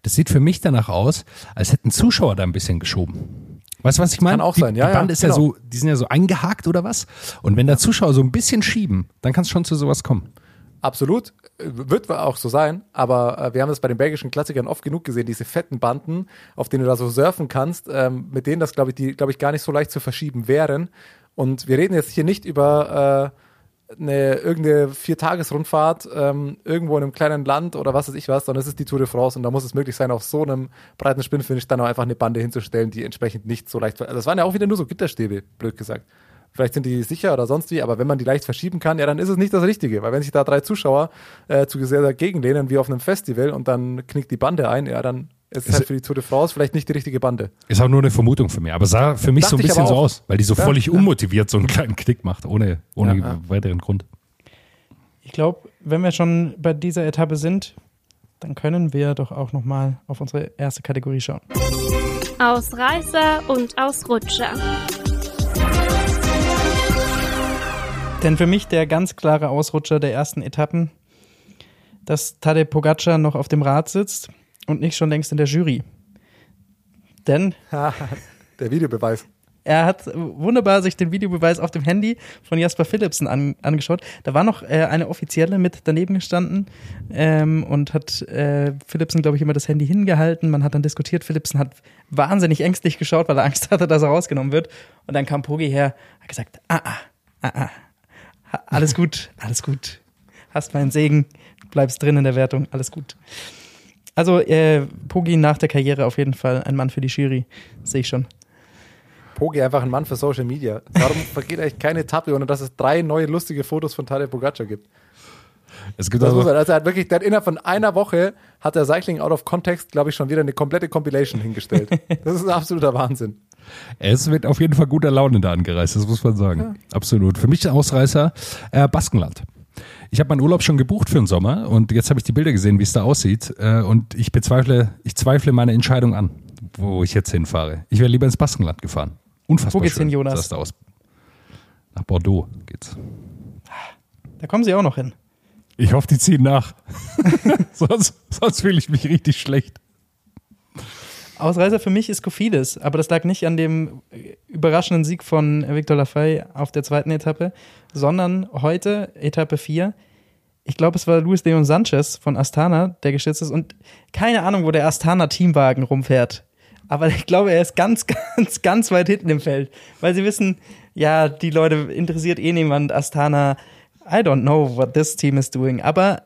Das sieht für mich danach aus, als hätten Zuschauer da ein bisschen geschoben. Weißt du, was ich meine? Kann auch die, sein, ja, Die ja, Bande ist genau. ja so, die sind ja so eingehakt oder was? Und wenn da Zuschauer so ein bisschen schieben, dann kann es schon zu sowas kommen. Absolut, äh, wird auch so sein, aber äh, wir haben das bei den belgischen Klassikern oft genug gesehen, diese fetten Banden, auf denen du da so surfen kannst, ähm, mit denen das, glaube ich, die, glaube ich, gar nicht so leicht zu verschieben wären. Und wir reden jetzt hier nicht über, eine irgendeine Viertagesrundfahrt ähm, irgendwo in einem kleinen Land oder was weiß ich was, sondern es ist die Tour de France und da muss es möglich sein, auf so einem breiten Spinnfinish dann auch einfach eine Bande hinzustellen, die entsprechend nicht so leicht. Also das waren ja auch wieder nur so Gitterstäbe, blöd gesagt. Vielleicht sind die sicher oder sonst wie, aber wenn man die leicht verschieben kann, ja, dann ist es nicht das Richtige. Weil wenn sich da drei Zuschauer äh, zu sehr dagegen lehnen, wie auf einem Festival, und dann knickt die Bande ein, ja, dann ist es halt für die Tour de France vielleicht nicht die richtige Bande. Ist auch nur eine Vermutung von mir, aber sah für mich so ein bisschen so aus, weil die so Ja, völlig ja. unmotiviert so einen kleinen Knick macht, ohne, ohne Ja, ja. weiteren Grund. Ich glaube, wenn wir schon bei dieser Etappe sind, dann können wir doch auch noch mal auf unsere erste Kategorie schauen. Ausreißer und Ausrutscher. Denn für mich der ganz klare Ausrutscher der ersten Etappen, dass Tadej Pogacar noch auf dem Rad sitzt und nicht schon längst in der Jury. Denn Der Videobeweis. er hat wunderbar sich den Videobeweis auf dem Handy von Jasper Philipsen an, angeschaut. Da war noch äh, eine offizielle mit daneben gestanden ähm, und hat äh, Philipsen, glaube ich, immer das Handy hingehalten. Man hat dann diskutiert. Philipsen hat wahnsinnig ängstlich geschaut, weil er Angst hatte, dass er rausgenommen wird. Und dann kam Pogi her, hat gesagt, ah, ah, ah, ah, alles gut, alles gut. Hast meinen Segen, bleibst drin in der Wertung, alles gut. Also äh, Pogi nach der Karriere auf jeden Fall ein Mann für die Jury, sehe ich schon. Pogi einfach ein Mann für Social Media. Warum vergeht eigentlich keine Etappe, ohne dass es drei neue lustige Fotos von Tadej Pogacar gibt? Es gibt Das also, muss er, also er hat wirklich, der hat innerhalb von einer Woche hat der Cycling Out of Context, glaube ich, schon wieder eine komplette Compilation hingestellt. Das ist ein absoluter Wahnsinn. es wird auf jeden Fall guter Laune da angereist, das muss man sagen. Absolut. Für mich der Ausreißer äh, Baskenland. Ich habe meinen Urlaub schon gebucht für den Sommer und jetzt habe ich die Bilder gesehen, wie es da aussieht. Äh, und ich bezweifle, ich zweifle meine Entscheidung an, wo ich jetzt hinfahre. Ich wäre lieber ins Baskenland gefahren. Unfassbar Wo geht's schön hin, Jonas? da aus. Nach Bordeaux geht's. Da kommen sie auch noch hin. Ich hoffe, die ziehen nach. sonst, sonst fühle ich mich richtig schlecht. Ausreißer für mich ist Kofidis, aber das lag nicht an dem überraschenden Sieg von Victor Lafay auf der zweiten Etappe, sondern heute, Etappe 4. Ich glaube, es war Luis Leon Sanchez von Astana, der gestürzt ist und keine Ahnung, wo der Astana-Teamwagen rumfährt. Aber ich glaube, er ist ganz, ganz, ganz weit hinten im Feld, weil sie wissen, ja, die Leute interessiert eh niemand Astana. I don't know what this team is doing. Aber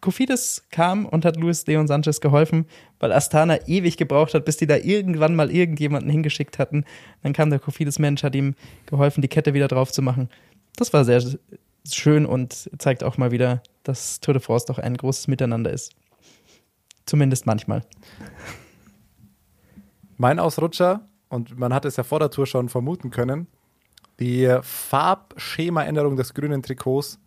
Kofidis kam und hat Luis Leon Sanchez geholfen, weil Astana ewig gebraucht hat, bis die da irgendwann mal irgendjemanden hingeschickt hatten. Dann kam der Kofidis-Mensch, hat ihm geholfen, die Kette wieder drauf zu machen. Das war sehr schön und zeigt auch mal wieder, dass Tour de France doch ein großes Miteinander ist. Zumindest manchmal. Mein Ausrutscher, und man hat es ja vor der Tour schon vermuten können, die Farbschemaänderung des grünen Trikots,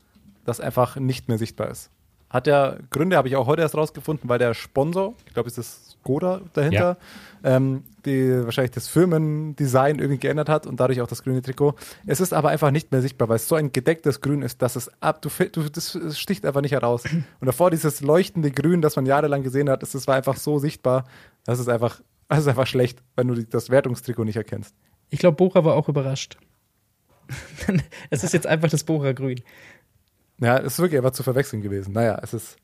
das einfach nicht mehr sichtbar ist. Hat ja Gründe, habe ich auch heute erst rausgefunden, weil der Sponsor, ich glaube, es ist Skoda dahinter, ähm, die wahrscheinlich das Firmendesign irgendwie geändert hat und dadurch auch das grüne Trikot. Es ist aber einfach nicht mehr sichtbar, weil es so ein gedecktes Grün ist, dass es ab, du, du das es sticht einfach nicht heraus. Und davor dieses leuchtende Grün, das man jahrelang gesehen hat, das, das war einfach so sichtbar, das ist einfach, das ist einfach schlecht, wenn du das Wertungstrikot nicht erkennst. Ich glaube, Bora war auch überrascht. es ist jetzt einfach das Bora-Grün. Ja, es ist wirklich einfach zu verwechseln gewesen. Naja, es ist,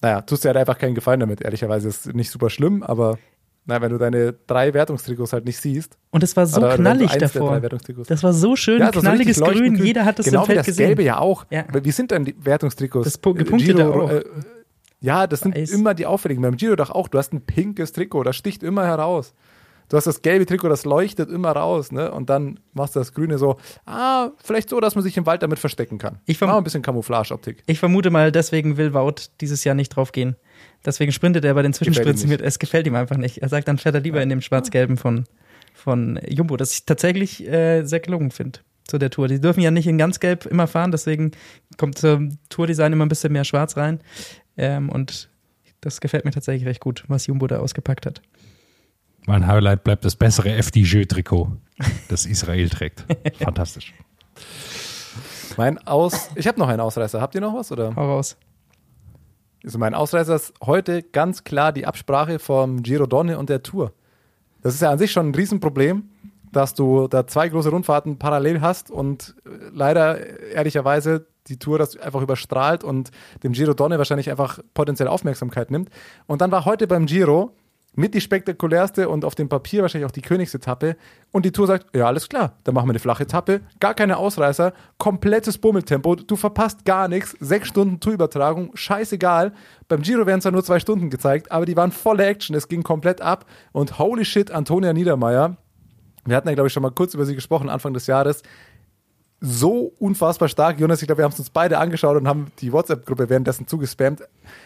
naja, tust dir halt einfach keinen Gefallen damit, ehrlicherweise. Ist nicht super schlimm, aber na, wenn du deine drei Wertungstrikots halt nicht siehst. Und es war so knallig davor. Das war so schön, Ja, so knalliges leuchtend Grün. Jeder hat es genau im Feld das gesehen. Gelbe ja auch. Ja. Wie sind denn die Wertungstrikots? Das pu- gepunktete Giro, auch. Äh, ja, das sind Weiß. immer die auffälligen. Beim Giro doch auch. Du hast ein pinkes Trikot, das sticht immer heraus. Du hast das gelbe Trikot, das leuchtet immer raus, ne? Und dann machst du das Grüne so, ah, vielleicht so, dass man sich im Wald damit verstecken kann. Ich verm- Mach mal ein bisschen Camouflage-Optik. Ich vermute mal, deswegen will Wout dieses Jahr nicht drauf gehen. Deswegen sprintet er bei den Zwischensprints ihm mit. Es gefällt ihm einfach nicht. Er sagt, dann fährt er lieber in dem Schwarz-Gelben von, von Jumbo, das ich tatsächlich äh, sehr gelungen finde zu der Tour. Die dürfen ja nicht in ganz gelb immer fahren, deswegen kommt zum Tourdesign immer ein bisschen mehr Schwarz rein. Ähm, und das gefällt mir tatsächlich recht gut, was Jumbo da ausgepackt hat. Mein Highlight bleibt das bessere FDJ-Trikot, das Israel trägt. Fantastisch. Mein Aus, ich habe noch einen Ausreißer. Habt ihr noch was? Oder? Hau raus. Also mein Ausreißer ist heute ganz klar die Absprache vom Giro Donne und der Tour. Das ist ja an sich schon ein Riesenproblem, dass du da zwei große Rundfahrten parallel hast und äh, leider ehrlicherweise die Tour das einfach überstrahlt und dem Giro Donne wahrscheinlich einfach potenziell Aufmerksamkeit nimmt. Und dann war heute beim Giro mit die spektakulärste und auf dem Papier wahrscheinlich auch die Königsetappe. Und die Tour sagt, ja, alles klar, dann machen wir eine flache Etappe, gar keine Ausreißer, komplettes Bummeltempo, du verpasst gar nichts, sechs Stunden Tourübertragung, scheißegal. Beim Giro werden zwar nur zwei Stunden gezeigt, aber die waren volle Action, es ging komplett ab. Und holy shit, Antonia Niedermeyer, wir hatten ja, glaube ich, schon mal kurz über sie gesprochen, Anfang des Jahres, so unfassbar stark. Jonas, ich glaube, wir haben es uns beide angeschaut und haben die WhatsApp-Gruppe währenddessen zugespammt.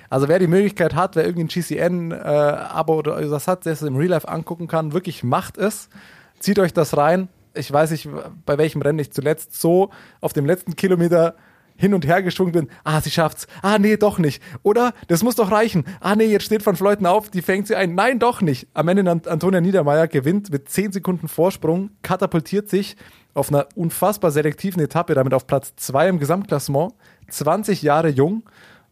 Also wer die Möglichkeit hat, wer irgendwie ein GCN-Abo äh, oder was hat, der es im Real Life angucken kann, wirklich macht es. Zieht euch das rein. Ich weiß nicht, bei welchem Rennen ich zuletzt so auf dem letzten Kilometer hin und her geschwungen bin. Ah, sie schafft's. Ah, nee, doch nicht. Oder, das muss doch reichen. Ah, nee, jetzt steht von Fleuten auf, die fängt sie ein. Nein, doch nicht. Am Ende Antonia Niedermeyer gewinnt mit 10 Sekunden Vorsprung, katapultiert sich auf einer unfassbar selektiven Etappe, damit auf Platz 2 im Gesamtklassement, 20 Jahre jung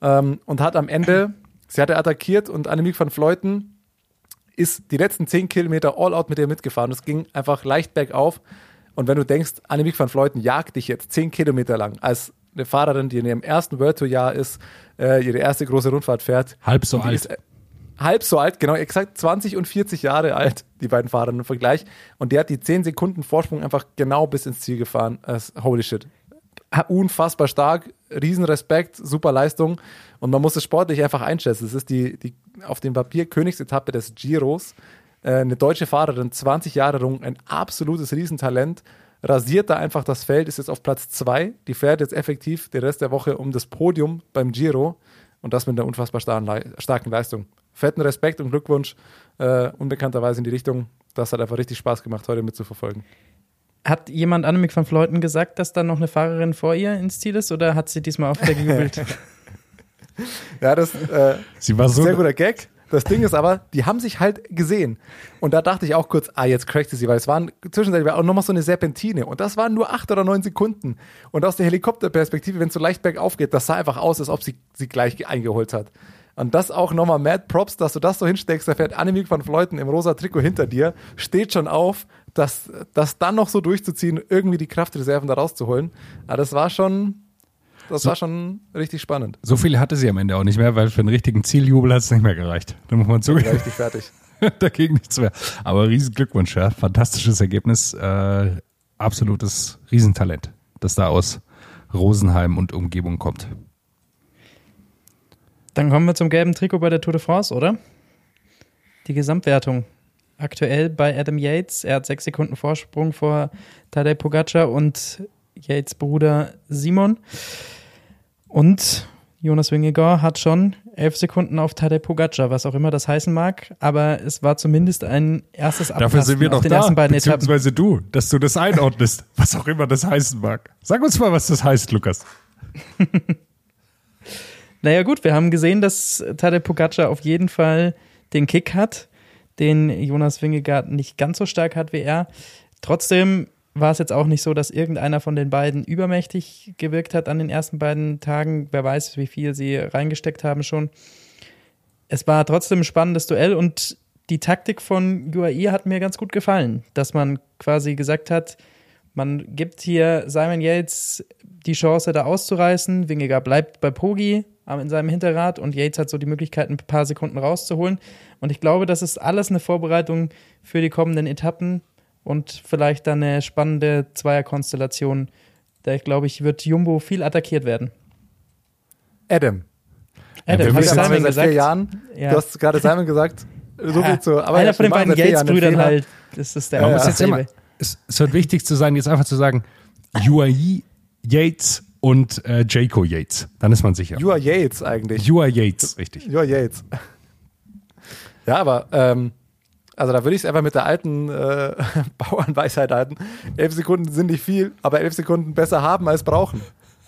ähm, und hat am Ende, sie hatte attackiert und Annemiek van Fleuten ist die letzten 10 Kilometer all out mit ihr mitgefahren. Es ging einfach leicht bergauf. Und wenn du denkst, Annemiek van Fleuten jagt dich jetzt 10 Kilometer lang als eine Fahrerin, die in ihrem ersten World Tour Jahr ist, äh, ihre erste große Rundfahrt fährt. Halb so alt. Ist, halb so alt, genau, exakt 20 und 40 Jahre alt, die beiden Fahrer im Vergleich. Und der hat die 10 Sekunden Vorsprung einfach genau bis ins Ziel gefahren. Das, holy shit. Unfassbar stark, Riesenrespekt, super Leistung. Und man muss es sportlich einfach einschätzen. Es ist die, die auf dem Papier Königsetappe des Giros. Äh, eine deutsche Fahrerin, 20 Jahre jung, ein absolutes Riesentalent. Rasiert da einfach das Feld, ist jetzt auf Platz 2. Die fährt jetzt effektiv den Rest der Woche um das Podium beim Giro. Und das mit einer unfassbar starken Leistung fetten Respekt und Glückwunsch äh, unbekannterweise in die Richtung. Das hat einfach richtig Spaß gemacht, heute mitzuverfolgen. Hat jemand Annemiek van Fleuten gesagt, dass da noch eine Fahrerin vor ihr ins Ziel ist oder hat sie diesmal auf der gejubelt? ja, das äh, sie war so ein sehr guter Gag. Das Ding ist aber, die haben sich halt gesehen. Und da dachte ich auch kurz, ah, jetzt crackte sie, weil es waren zwischenzeitlich auch nochmal so eine Serpentine. Und das waren nur acht oder neun Sekunden. Und aus der Helikopterperspektive, wenn es so leicht bergauf geht, das sah einfach aus, als ob sie sie gleich eingeholt hat. Und das auch nochmal Mad Props, dass du das so hinsteckst. Da fährt Annemiek van Fleuten im rosa Trikot hinter dir, steht schon auf, das, das dann noch so durchzuziehen, irgendwie die Kraftreserven da rauszuholen. Aber das war schon, das so, war schon richtig spannend. So viel hatte sie am Ende auch nicht mehr, weil für einen richtigen Zieljubel hat es nicht mehr gereicht. Da muss man zugeben. Richtig fertig. Dagegen nichts mehr. Aber riesen Glückwunsch, ja. Fantastisches Ergebnis. Äh, absolutes Riesentalent, das da aus Rosenheim und Umgebung kommt. Dann kommen wir zum gelben Trikot bei der Tour de France, oder? Die Gesamtwertung. Aktuell bei Adam Yates. Er hat sechs Sekunden Vorsprung vor Tadej Pogacar und Yates Bruder Simon. Und Jonas Wingegaard hat schon elf Sekunden auf Tadej Pogacar, was auch immer das heißen mag. Aber es war zumindest ein erstes Abtasten Dafür sind wir doch da, beziehungsweise Etappen. du, dass du das einordnest, was auch immer das heißen mag. Sag uns mal, was das heißt, Lukas. Naja, gut, wir haben gesehen, dass Tadej Pogacar auf jeden Fall den Kick hat, den Jonas Wingegaard nicht ganz so stark hat wie er. Trotzdem war es jetzt auch nicht so, dass irgendeiner von den beiden übermächtig gewirkt hat an den ersten beiden Tagen. Wer weiß, wie viel sie reingesteckt haben schon. Es war trotzdem ein spannendes Duell und die Taktik von UAE hat mir ganz gut gefallen, dass man quasi gesagt hat, man gibt hier Simon Yates die Chance, da auszureißen. Wingegaard bleibt bei Pogi, in seinem Hinterrad und Yates hat so die Möglichkeit, ein paar Sekunden rauszuholen. Und ich glaube, das ist alles eine Vorbereitung für die kommenden Etappen und vielleicht dann eine spannende Zweierkonstellation. Da ich glaube, ich wird Jumbo viel attackiert werden. Adam. Adam, ja, habe ich Simon seit gesagt? vier Jahren. Ja. Du hast gerade Simon gesagt. So viel zu, aber Einer von den beiden Yates-Brüdern halt. Das ist der. Ja, ja. Jetzt immer, es, es wird wichtig zu sein, jetzt einfach zu sagen, UAE, Yates und äh, Jaco Yates. Dann ist man sicher. You are Yates eigentlich. You are Yates, richtig. You are Yates. Ja, aber ähm, also da würde ich es einfach mit der alten äh, Bauernweisheit halten. Elf Sekunden sind nicht viel, aber elf Sekunden besser haben als brauchen.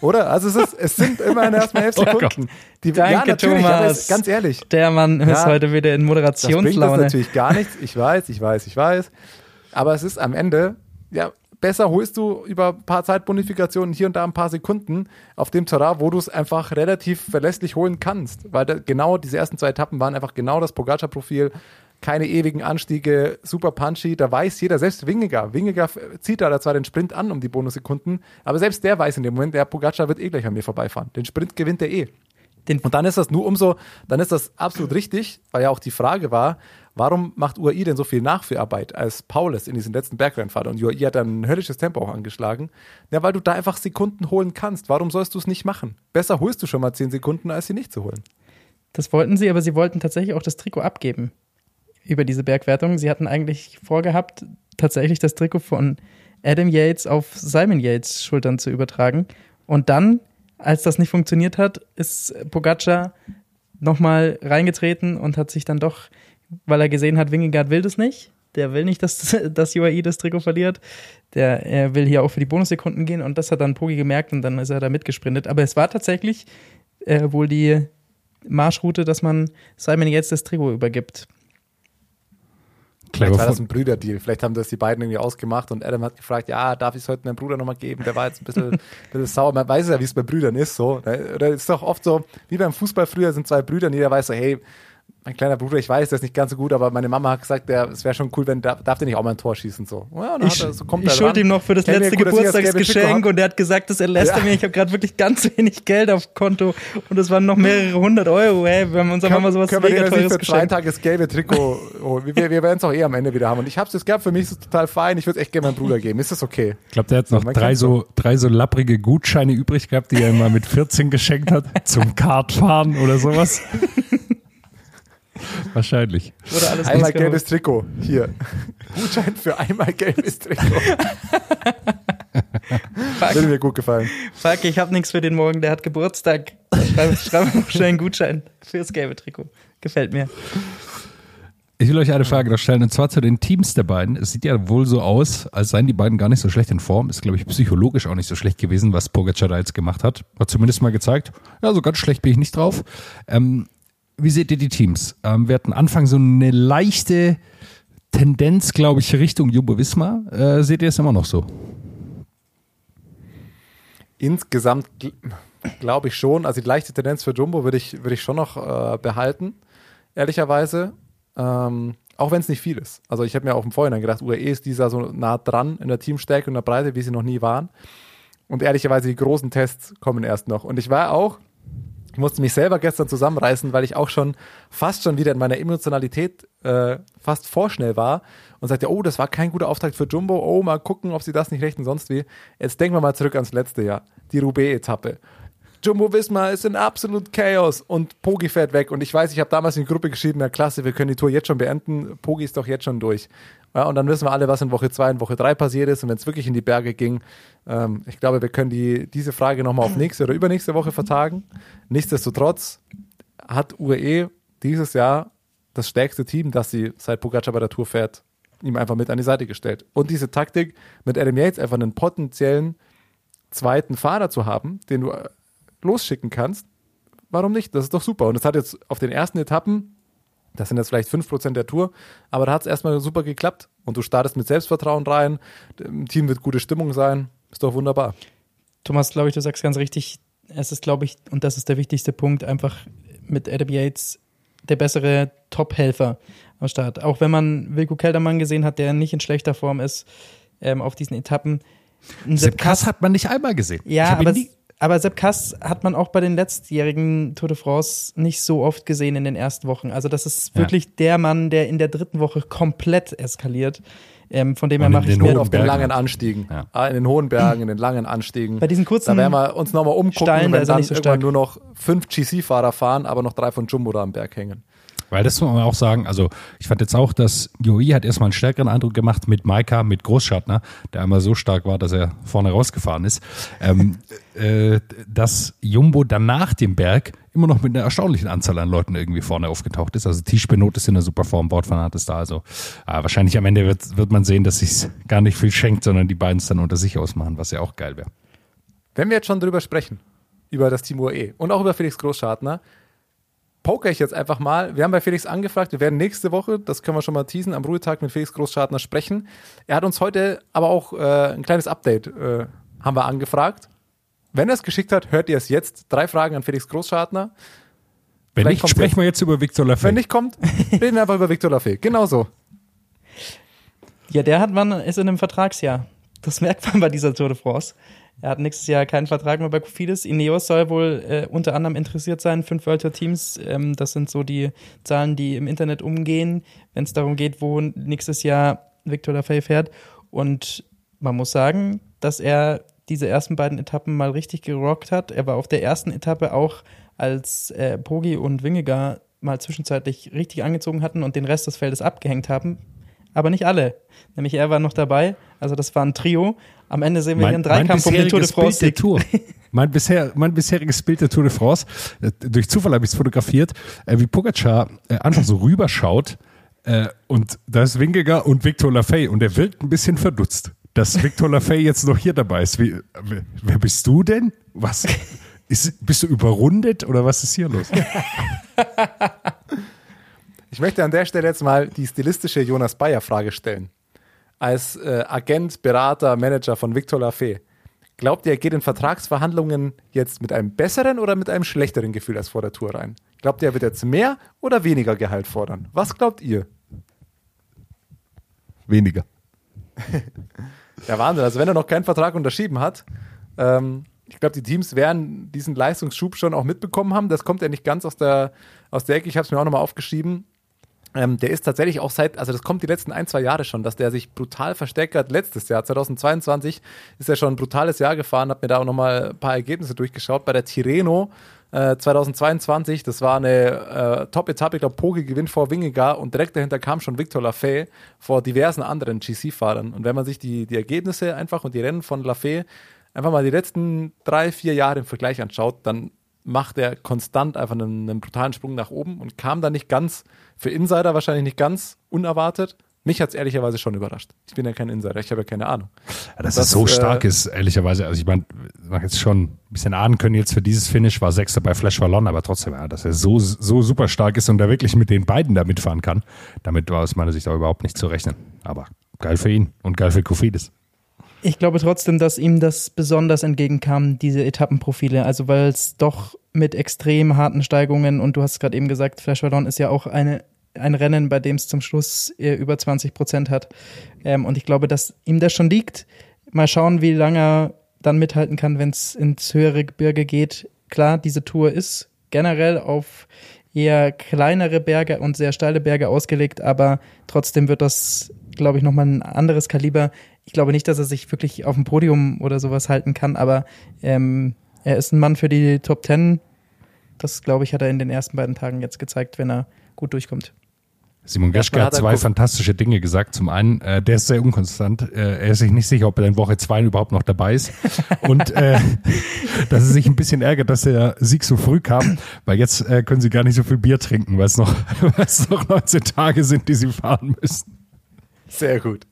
Oder? Also es, ist, es sind immerhin erstmal elf oh Sekunden. Die, Danke, ja, natürlich, Thomas. ganz ehrlich. Der Mann ist ja, heute wieder in Moderationslaune. Das bringt natürlich gar nichts. Ich weiß, ich weiß, ich weiß. Aber es ist am Ende, ja, besser holst du über ein paar Zeitbonifikationen hier und da ein paar Sekunden auf dem Terrain, wo du es einfach relativ verlässlich holen kannst. Weil da, genau diese ersten zwei Etappen waren einfach genau das Pogacar-Profil. Keine ewigen Anstiege, super punchy. Da weiß jeder, selbst Wingegar. Wingegar zieht da zwar den Sprint an um die Bonussekunden, aber selbst der weiß in dem Moment, der Pogacar wird eh gleich an mir vorbeifahren. Den Sprint gewinnt er eh. Den- und dann ist das nur umso, dann ist das absolut richtig, weil ja auch die Frage war, warum macht UAI denn so viel Nachführarbeit als Paulus in diesen letzten Bergrennfahrt? Und UAI hat dann ein höllisches Tempo auch angeschlagen. Ja, weil du da einfach Sekunden holen kannst. Warum sollst du es nicht machen? Besser holst du schon mal 10 Sekunden, als sie nicht zu holen. Das wollten sie, aber sie wollten tatsächlich auch das Trikot abgeben über diese Bergwertung. Sie hatten eigentlich vorgehabt, tatsächlich das Trikot von Adam Yates auf Simon Yates Schultern zu übertragen. Und dann, als das nicht funktioniert hat, ist Pogacar nochmal reingetreten und hat sich dann doch, weil er gesehen hat, Wingegaard will das nicht. Der will nicht, dass, dass UAE das Trikot verliert. Der, er will hier auch für die Bonussekunden gehen und das hat dann Pogi gemerkt und dann ist er da mitgesprintet. Aber es war tatsächlich äh, wohl die Marschroute, dass man Simon jetzt das Trikot übergibt. Vielleicht war das ein Brüderdeal. Vielleicht haben das die beiden irgendwie ausgemacht und Adam hat gefragt, ja, darf ich es heute meinem Bruder nochmal geben? Der war jetzt ein bisschen, bisschen sauer. Man weiß ja, wie es bei Brüdern ist. So. ne? Oder es ist doch oft so, wie beim Fußball früher sind zwei Brüder und jeder weiß so, hey, mein kleiner Bruder, ich weiß, der ist nicht ganz so gut, aber meine Mama hat gesagt, der, es wäre schon cool, wenn der, darf der nicht auch mal ein Tor schießen. So. Ja, Ich, hat er, so ich er schulde ran. ihm noch für das Kennt letzte gut, Geburtstagsgeschenk und er hat gesagt, das erlässt er Ja. mir. Ich habe gerade wirklich ganz wenig Geld auf Konto und es waren noch mehrere hundert Euro. Hey, wir haben unserer Mama sowas können wir mega nicht teures für geschenkt. Tage das gelbe Trikot holen. Wir, wir werden es auch eh am Ende wieder haben. Und ich habe es jetzt gehabt, für mich ist es total fein. Ich würde es echt gerne meinem Bruder geben. Ist das okay? ich glaube, der hat noch drei so, drei so lapprige Gutscheine übrig gehabt, die er immer mit 14 geschenkt hat, zum Kartfahren oder sowas. Wahrscheinlich. Einmal gelbes Trikot. Hier. Gutschein für einmal gelbes Trikot. Würde mir gut gefallen. Fuck, ich habe nichts für den Morgen, der hat Geburtstag. Schreib, schreib noch schnell einen Gutschein fürs gelbe Trikot. Gefällt mir. Ich will euch eine Frage noch stellen, und zwar zu den Teams der beiden. Es sieht ja wohl so aus, als seien die beiden gar nicht so schlecht in Form. Ist, glaube ich, psychologisch auch nicht so schlecht gewesen, was Pogacar da jetzt gemacht hat. Hat zumindest mal gezeigt, ja, so ganz schlecht bin ich nicht drauf. Ähm, wie seht ihr die Teams? Ähm, wir hatten Anfang so eine leichte Tendenz, glaube ich, Richtung Jumbo-Visma. Äh, seht ihr es immer noch so? Insgesamt gl- glaube ich schon. Also die leichte Tendenz für Jumbo würde ich, würde ich schon noch äh, behalten, ehrlicherweise. Ähm, auch wenn es nicht viel ist. Also ich habe mir auch im Vorhinein gedacht, UAE ist dieser so nah dran in der Teamstärke und der Breite, wie sie noch nie waren. Und ehrlicherweise, die großen Tests kommen erst noch. Und ich war auch, ich musste mich selber gestern zusammenreißen, weil ich auch schon fast schon wieder in meiner Emotionalität äh, fast vorschnell war und sagte, oh, das war kein guter Auftakt für Jumbo, oh, mal gucken, ob sie das nicht richten, sonst wie. Jetzt denken wir mal zurück ans letzte Jahr, die Roubaix-Etappe. Jumbo Wismar ist in absolut Chaos und Pogi fährt weg. Und ich weiß, ich habe damals in die Gruppe geschrieben, ja klasse, wir können die Tour jetzt schon beenden. Pogi ist doch jetzt schon durch. Ja, und dann wissen wir alle, was in Woche 2 und Woche 3 passiert ist. Und wenn es wirklich in die Berge ging, ähm, ich glaube, wir können die, diese Frage nochmal auf nächste oder übernächste Woche vertagen. Nichtsdestotrotz hat UAE dieses Jahr das stärkste Team, das sie seit Pogacar bei der Tour fährt, ihm einfach mit an die Seite gestellt. Und diese Taktik mit Adam Yates einfach einen potenziellen zweiten Fahrer zu haben, den du äh, losschicken kannst, warum nicht? Das ist doch super. Und es hat jetzt auf den ersten Etappen, das sind jetzt vielleicht 5% der Tour, aber da hat es erstmal super geklappt. Und du startest mit Selbstvertrauen rein, im Team wird gute Stimmung sein, ist doch wunderbar. Thomas, glaube ich, du sagst ganz richtig. Es ist, glaube ich, und das ist der wichtigste Punkt, einfach mit Adam Yates der bessere Top-Helfer am Start. Auch wenn man Wilko Keldermann gesehen hat, der nicht in schlechter Form ist ähm, auf diesen Etappen. Sepp Kass hat man nicht einmal gesehen. Ich Ja, aber, nie- aber Sepp Kass hat man auch bei den letztjährigen Tour de France nicht so oft gesehen in den ersten Wochen. Also das ist Ja. wirklich der Mann, der in der dritten Woche komplett eskaliert. Ähm, von dem her mache ich mir auf den langen. Anstiegen. Ja. Ah, In den hohen Bergen, in den langen Anstiegen. bei diesen kurzen Da werden wir uns nochmal umgucken, Steilen, da wenn dann so irgendwann nur noch fünf GC-Fahrer fahren, aber noch drei von Jumbo da am Berg hängen. Weil das muss man auch sagen, also ich fand jetzt auch, dass Joi hat erstmal einen stärkeren Eindruck gemacht mit Maika, mit Großschartner, der einmal so stark war, dass er vorne rausgefahren ist, ähm, äh, dass Jumbo danach dem Berg immer noch mit einer erstaunlichen Anzahl an Leuten irgendwie vorne aufgetaucht ist. Also Tisch Benot ist in der super Form, Bord van Aert ist da. Also äh, wahrscheinlich am Ende wird, wird man sehen, dass sich gar nicht viel schenkt, sondern die beiden es dann unter sich ausmachen, was ja auch geil wäre. Wenn wir jetzt schon drüber sprechen, über das Team UAE und auch über Felix Großschartner, poker ich jetzt einfach mal. Wir haben bei Felix angefragt, wir werden nächste Woche, das können wir schon mal teasen, am Ruhetag mit Felix Großschartner sprechen. Er hat uns heute aber auch äh, ein kleines Update äh, haben wir angefragt. Wenn er es geschickt hat, hört ihr es jetzt. Drei Fragen an Felix Großschartner. Wenn Vielleicht nicht, kommt sprechen jetzt- wir jetzt über Victor Lafay. Wenn nicht kommt, reden wir einfach über Victor Lafay. Genau so. Ja, der hat man ist in einem Vertragsjahr. Das merkt man bei dieser Tour de France. Er hat nächstes Jahr keinen Vertrag mehr bei Cofidis. Ineos soll wohl äh, unter anderem interessiert sein, fünf World Tour Teams. Ähm, das sind so die Zahlen, die im Internet umgehen, wenn es darum geht, wo nächstes Jahr Victor Lafay fährt. Und man muss sagen, dass er diese ersten beiden Etappen mal richtig gerockt hat. Er war auf der ersten Etappe auch, als äh, Pogi und Wingegar mal zwischenzeitlich richtig angezogen hatten und den Rest des Feldes abgehängt haben. Aber nicht alle. Nämlich er war noch dabei. Also das war ein Trio. Am Ende sehen wir Mein- hier einen Dreikampf um den Tour de France. Bild der Tour. Mein, bisher, mein bisheriges Bild der Tour de France, äh, durch Zufall habe ich es fotografiert, äh, wie Pogacar äh, einfach so rüberschaut und da ist Wingegar und Victor Lafay und er wirkt ein bisschen verdutzt, dass Victor Lafay jetzt noch hier dabei ist. Wie, wer- wer bist du denn? Was? Ist, bist du überrundet oder was ist hier los? Ich möchte an der Stelle jetzt mal die stilistische Jonas Bayer-Frage stellen. Als äh, Agent, Berater, Manager von Victor Lafay, glaubt ihr, er geht in Vertragsverhandlungen jetzt mit einem besseren oder mit einem schlechteren Gefühl als vor der Tour rein? Glaubt ihr, er wird jetzt mehr oder weniger Gehalt fordern? Was glaubt ihr? Weniger. Ja, Wahnsinn. Also wenn er noch keinen Vertrag unterschrieben hat, ähm, ich glaube, die Teams werden diesen Leistungsschub schon auch mitbekommen haben. Das kommt ja nicht ganz aus der, aus der Ecke. Ich habe es mir auch nochmal aufgeschrieben. Ähm, der ist tatsächlich auch seit, also das kommt die letzten ein, zwei Jahre schon, dass der sich brutal verstärkt hat. Letztes Jahr, 2022, ist er schon ein brutales Jahr gefahren, habe mir da auch nochmal ein paar Ergebnisse durchgeschaut. Bei der Tirreno äh, 2022, das war eine äh, Top-Etappe, ich glaube, Pogi gewinnt vor Wingegar und direkt dahinter kam schon Victor Lafay vor diversen anderen GC-Fahrern. Und wenn man sich die, die Ergebnisse einfach und die Rennen von Lafay einfach mal die letzten drei, vier Jahre im Vergleich anschaut, dann macht er konstant einfach einen, einen brutalen Sprung nach oben und kam da nicht ganz, für Insider wahrscheinlich nicht ganz unerwartet. Mich hat es ehrlicherweise schon überrascht. Ich bin ja kein Insider, ich habe ja keine Ahnung. Ja, dass Das, es so äh, stark ist, ehrlicherweise. Also ich meine, man jetzt schon ein bisschen ahnen können jetzt für dieses Finish, war Sechster bei Flash Wallon, aber trotzdem, ja, dass er so, so super stark ist und da wirklich mit den beiden da mitfahren kann, damit war aus meiner Sicht auch überhaupt nicht zu rechnen. Aber geil für ihn und geil für Kofidis. Ich glaube trotzdem, dass ihm das besonders entgegenkam, diese Etappenprofile. Also weil es doch mit extrem harten Steigungen und du hast gerade eben gesagt, Flash Wallon ist ja auch eine, ein Rennen, bei dem es zum Schluss eher über 20 Prozent hat. Ähm, und ich glaube, dass ihm das schon liegt. Mal schauen, wie lange er dann mithalten kann, wenn es ins höhere Gebirge geht. Klar, diese Tour ist generell auf eher kleinere Berge und sehr steile Berge ausgelegt, aber trotzdem wird das, glaube ich, nochmal ein anderes Kaliber. Ich glaube nicht, dass er sich wirklich auf dem Podium oder sowas halten kann, aber ähm, er ist ein Mann für die Top Ten. Das, glaube ich, hat er in den ersten beiden Tagen jetzt gezeigt, wenn er gut durchkommt. Simon Geschke hat zwei fantastische Dinge gesagt. Zum einen, äh, der ist sehr unkonstant. Äh, er ist sich nicht sicher, ob er in Woche zwei überhaupt noch dabei ist. Und äh, dass er sich ein bisschen ärgert, dass der Sieg so früh kam, weil jetzt äh, können sie gar nicht so viel Bier trinken, weil es noch, weil es noch 19 Tage sind, die sie fahren müssen. Sehr gut.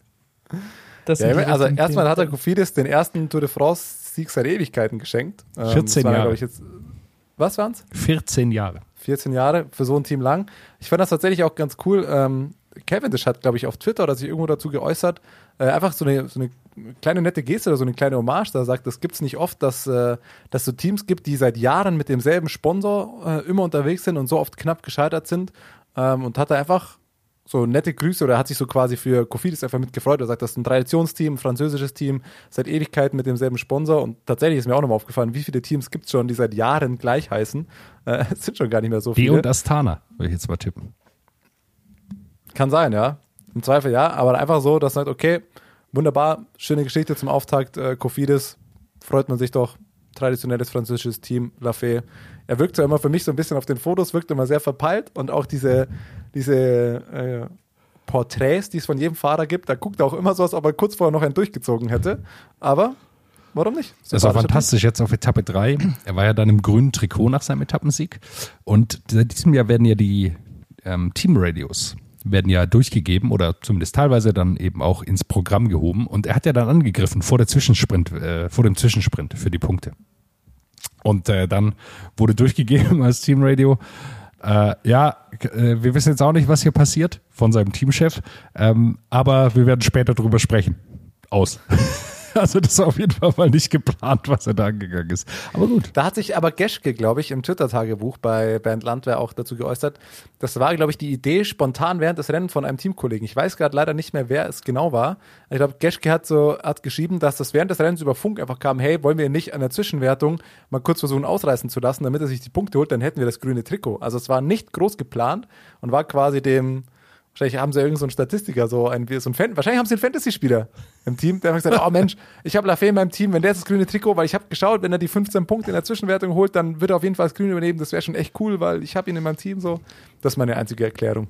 Das Ja, also erstmal hat er. Kofidis den ersten Tour de France-Sieg seit Ewigkeiten geschenkt. Ähm, 14 das waren, Jahre. jetzt, was waren's? 14 Jahre. 14 Jahre für so ein Team lang. Ich fand das tatsächlich auch ganz cool. Ähm, Cavendish hat, glaube ich, auf Twitter oder sich irgendwo dazu geäußert, äh, einfach so eine, so eine kleine nette Geste oder so eine kleine Hommage. Da sagt, das gibt es nicht oft, dass äh, dass so Teams gibt, die seit Jahren mit demselben Sponsor äh, immer unterwegs sind und so oft knapp gescheitert sind. Ähm, und hat da einfach so nette Grüße oder hat sich so quasi für Kofidis einfach mitgefreut. Er sagt, das ist ein Traditionsteam, ein französisches Team, seit Ewigkeiten mit demselben Sponsor. Und tatsächlich ist mir auch nochmal aufgefallen, wie viele Teams gibt es schon, die seit Jahren gleich heißen. Äh, es sind schon gar nicht mehr so Die viele. und Astana, würde ich jetzt mal tippen. Kann sein, ja. Im Zweifel ja, aber einfach so, dass man sagt, okay, wunderbar, schöne Geschichte zum Auftakt, äh, Kofidis, freut man sich doch, traditionelles französisches Team, Lafay. Er wirkt zwar immer für mich so ein bisschen auf den Fotos, wirkt immer sehr verpeilt und auch diese, diese äh, Porträts, die es von jedem Fahrer gibt, da guckt er auch immer so, als ob er kurz vorher noch einen durchgezogen hätte. Aber warum nicht? Das war fantastisch jetzt auf Etappe 3. Er war ja dann im grünen Trikot nach seinem Etappensieg. Und seit diesem Jahr werden ja die ähm, Teamradios werden ja durchgegeben oder zumindest teilweise dann eben auch ins Programm gehoben. Und er hat ja dann angegriffen vor der Zwischensprint, äh, vor dem Zwischensprint für die Punkte. Und äh, dann wurde durchgegeben als Teamradio. Äh, ja, äh, wir wissen jetzt auch nicht, was hier passiert von seinem Teamchef, ähm, aber wir werden später drüber sprechen. Aus. Also das ist auf jeden Fall mal nicht geplant, was er da angegangen ist. Aber gut. Da hat sich aber Geschke, glaube ich, im Twitter-Tagebuch bei Bernd Landwehr auch dazu geäußert. Das war, glaube ich, die Idee spontan während des Rennens von einem Teamkollegen. Ich weiß gerade leider nicht mehr, wer es genau war. Ich glaube, Geschke hat so hat geschrieben, dass das während des Rennens über Funk einfach kam, hey, wollen wir nicht an der Zwischenwertung mal kurz versuchen ausreißen zu lassen, damit er sich die Punkte holt, dann hätten wir das grüne Trikot. Also es war nicht groß geplant und war quasi dem Wahrscheinlich haben sie irgendeinen so Statistiker, so ein, so ein Fan, wahrscheinlich haben sie einen Fantasy-Spieler im Team, der hat gesagt, oh Mensch, ich habe Lafay in meinem Team, wenn der das grüne Trikot, weil ich habe geschaut, wenn er die 15 Punkte in der Zwischenwertung holt, dann wird er auf jeden Fall das grüne übernehmen, das wäre schon echt cool, weil ich habe ihn in meinem Team so. Das ist meine einzige Erklärung.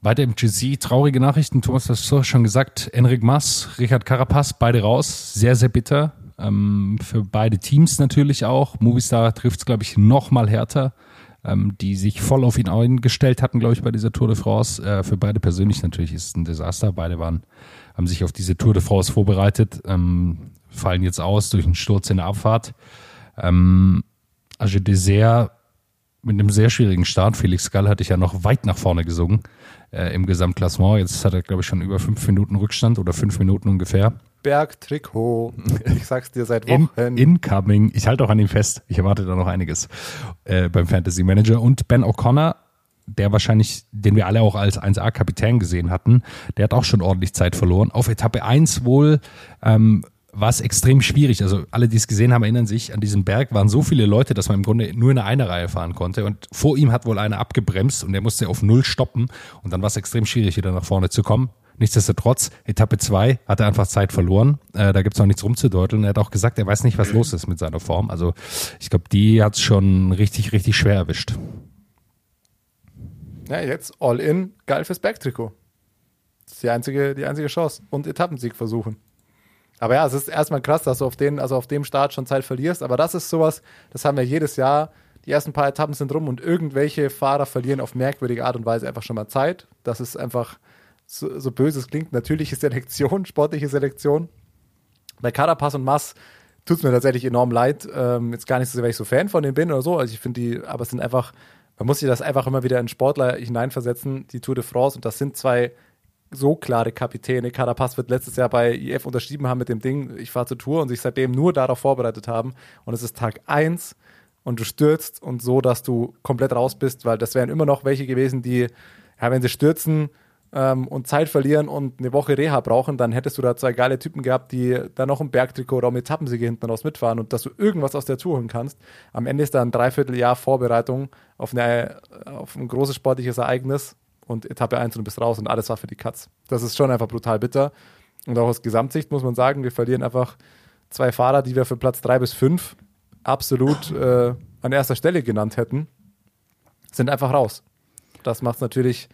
Weiter im GC, traurige Nachrichten, Thomas hast du schon gesagt, Enric Mas, Richard Carapaz, beide raus, sehr, sehr bitter. Ähm, für beide Teams natürlich auch. Movistar trifft es, glaube ich, noch mal härter ähm, die sich voll auf ihn eingestellt hatten, glaube ich, bei dieser Tour de France. Äh, für beide persönlich natürlich ist es ein Desaster. Beide waren, haben sich auf diese Tour de France vorbereitet, ähm, fallen jetzt aus durch einen Sturz in der Abfahrt. Ähm, Age Dessert mit einem sehr schwierigen Start. Felix Gall hatte ich ja noch weit nach vorne gesungen äh, im Gesamtklassement. Jetzt hat er, glaube ich, schon über fünf Minuten Rückstand oder fünf Minuten ungefähr. Bergtrikot. Ich sag's dir seit Wochen. In, incoming. Ich halte auch an ihm fest. Ich erwarte da noch einiges äh, beim Fantasy Manager. Und Ben O'Connor, der wahrscheinlich, den wir alle auch als 1A-Kapitän gesehen hatten, der hat auch schon ordentlich Zeit verloren. Auf Etappe 1 wohl ähm, war es extrem schwierig. Also alle, die es gesehen haben, erinnern sich, an diesem Berg waren so viele Leute, dass man im Grunde nur in einer Reihe fahren konnte. Und vor ihm hat wohl einer abgebremst und der musste auf Null stoppen. Und dann war es extrem schwierig, wieder nach vorne zu kommen. Nichtsdestotrotz, Etappe 2 hat er einfach Zeit verloren. Äh, da gibt's noch nichts rumzudeuteln. Er hat auch gesagt, er weiß nicht, was los ist mit seiner Form. Also ich glaube, die hat's schon richtig, richtig schwer erwischt. Ja, jetzt all in, geil fürs Bergtrikot. Das ist die einzige, die einzige Chance. Und Etappensieg versuchen. Aber ja, es ist erstmal krass, dass du auf, den, also auf dem Start schon Zeit verlierst. Aber das ist sowas, das haben wir jedes Jahr. Die ersten paar Etappen sind rum und irgendwelche Fahrer verlieren auf merkwürdige Art und Weise einfach schon mal Zeit. Das ist einfach so, so böse es klingt, natürliche Selektion, sportliche Selektion. Bei Carapaz und Mass tut es mir tatsächlich enorm leid. Ähm, jetzt gar nicht so, weil ich so Fan von denen bin oder so. Also ich finde die, aber es sind einfach, man muss sich das einfach immer wieder in Sportler hineinversetzen, die Tour de France. Und das sind zwei so klare Kapitäne. Carapaz wird letztes Jahr bei IF unterschrieben haben mit dem Ding, ich fahre zur Tour und sich seitdem nur darauf vorbereitet haben. Und es ist Tag 1 und du stürzt und so, dass du komplett raus bist, weil das wären immer noch welche gewesen, die, ja, wenn sie stürzen, ähm, und Zeit verlieren und eine Woche Reha brauchen, dann hättest du da zwei geile Typen gehabt, die da noch im Bergtrikot oder um Etappensiege hinten raus mitfahren und dass du irgendwas aus der Tour holen kannst. Am Ende ist da ein Dreivierteljahr Vorbereitung auf, eine, auf ein großes sportliches Ereignis und Etappe 1 und du bist raus und alles war für die Katz. Das ist schon einfach brutal bitter. Und auch aus Gesamtsicht muss man sagen, wir verlieren einfach zwei Fahrer, die wir für Platz 3 bis 5 absolut äh, an erster Stelle genannt hätten, sind einfach raus. Das macht es natürlich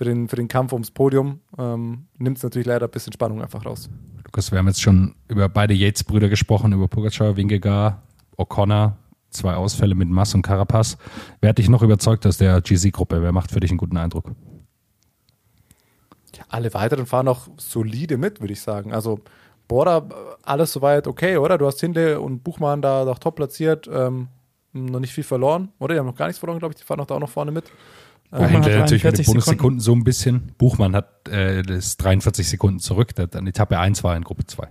für den, für den Kampf ums Podium, ähm, nimmt es natürlich leider ein bisschen Spannung einfach raus. Lukas, wir haben jetzt schon über beide Yates-Brüder gesprochen, über Pogacar, Wingegar, O'Connor, zwei Ausfälle mit Mass und Carapaz. Wer hat dich noch überzeugt aus der GC-Gruppe? Wer macht für dich einen guten Eindruck? Alle weiteren fahren noch solide mit, würde ich sagen. Also Bora, alles soweit okay, oder? Du hast Hinde und Buchmann da doch top platziert, ähm, noch nicht viel verloren, oder? Die haben noch gar nichts verloren, glaube ich. Die fahren noch da auch noch vorne mit. Buchmann hat natürlich mit den Bonussekunden so ein bisschen. Buchmann hat äh, das 43 Sekunden zurück. Dann Etappe 1 war in Gruppe 2.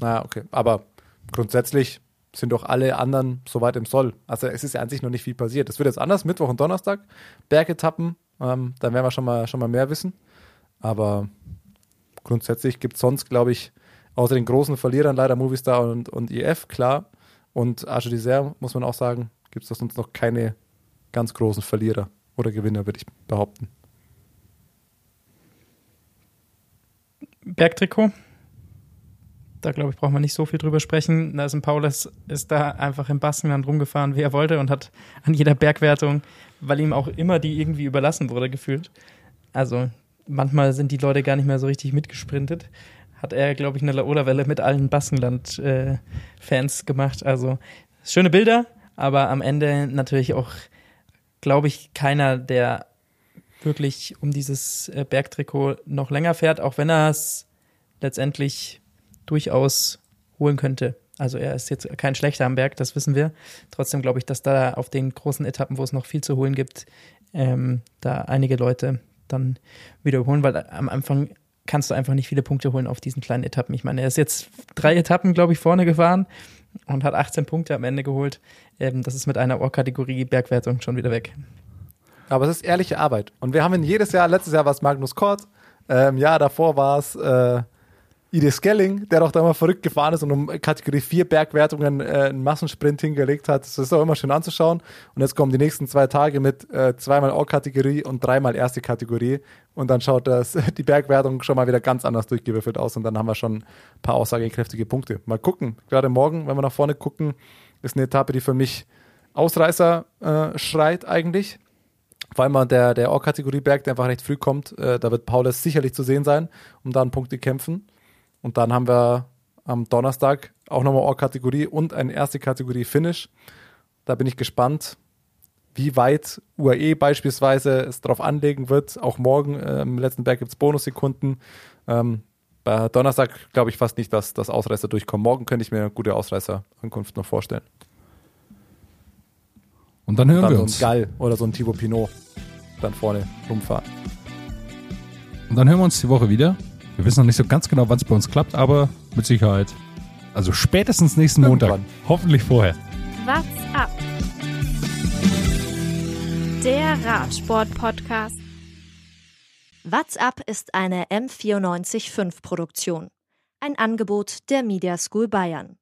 Naja, okay. Aber grundsätzlich sind doch alle anderen soweit im Soll. Also es ist ja an sich noch nicht viel passiert. Es wird jetzt anders, Mittwoch und Donnerstag, Bergetappen, ähm, dann werden wir schon mal, schon mal mehr wissen. Aber grundsätzlich gibt es sonst, glaube ich, außer den großen Verlierern leider Movistar und, und IF, klar. Und Arche Dessert, muss man auch sagen, gibt es sonst noch keine ganz großen Verlierer oder Gewinner, würde ich behaupten. Bergtrikot. Da glaube ich, braucht man nicht so viel drüber sprechen. Nelson Paulus ist da einfach im Baskenland rumgefahren, wie er wollte und hat an jeder Bergwertung, weil ihm auch immer die irgendwie überlassen wurde, gefühlt. Also manchmal sind die Leute gar nicht mehr so richtig mitgesprintet. Hat er, glaube ich, eine Laola-Welle mit allen Baskenland-Fans äh, gemacht. Also schöne Bilder, aber am Ende natürlich auch glaube ich, keiner, der wirklich um dieses äh, Bergtrikot noch länger fährt, auch wenn er es letztendlich durchaus holen könnte. Also er ist jetzt kein schlechter am Berg, das wissen wir. Trotzdem glaube ich, dass da auf den großen Etappen, wo es noch viel zu holen gibt, ähm, da einige Leute dann wieder holen, weil am Anfang kannst du einfach nicht viele Punkte holen auf diesen kleinen Etappen. Ich meine, er ist jetzt drei Etappen, glaube ich, vorne gefahren und hat 18 Punkte am Ende geholt. Ähm, das ist mit einer Ohrkategorie Bergwertung schon wieder weg. Aber es ist ehrliche Arbeit. Und wir haben ihn jedes Jahr, letztes Jahr war es Magnus Kort, ähm, Jahr davor war es äh, Ide Skelling, der doch da immer verrückt gefahren ist und um Kategorie 4 Bergwertungen äh, einen Massensprint hingelegt hat. Das ist auch immer schön anzuschauen. Und jetzt kommen die nächsten zwei Tage mit äh, zweimal All-Kategorie und dreimal erste Kategorie. Und dann schaut das, die Bergwertung schon mal wieder ganz anders durchgewürfelt aus und dann haben wir schon ein paar aussagekräftige Punkte. Mal gucken. Gerade morgen, wenn wir nach vorne gucken, ist eine Etappe, die für mich Ausreißer äh, schreit eigentlich. Vor allem der, der All-Kategorie Berg, der einfach recht früh kommt. Äh, da wird Paulus sicherlich zu sehen sein, um da einen Punkte kämpfen. Und dann haben wir am Donnerstag auch nochmal All-Kategorie und eine erste Kategorie Finish. Da bin ich gespannt, wie weit UAE beispielsweise es darauf anlegen wird. Auch morgen äh, im letzten Berg gibt es Bonussekunden. Ähm, bei Donnerstag glaube ich fast nicht, dass das Ausreißer durchkommen. Morgen könnte ich mir eine gute Ausreißerankunft noch vorstellen. Und dann hören dann wir so uns. ein Gall oder so ein Thibaut Pinot dann vorne rumfahren. Und dann hören wir uns die Woche wieder. Wir wissen noch nicht so ganz genau, wann es bei uns klappt, aber mit Sicherheit. Also spätestens nächsten Montag. Irgendwann. Hoffentlich vorher. What's up? Der Radsport-Podcast. What's up ist eine M945 Produktion. Ein Angebot der Media School Bayern.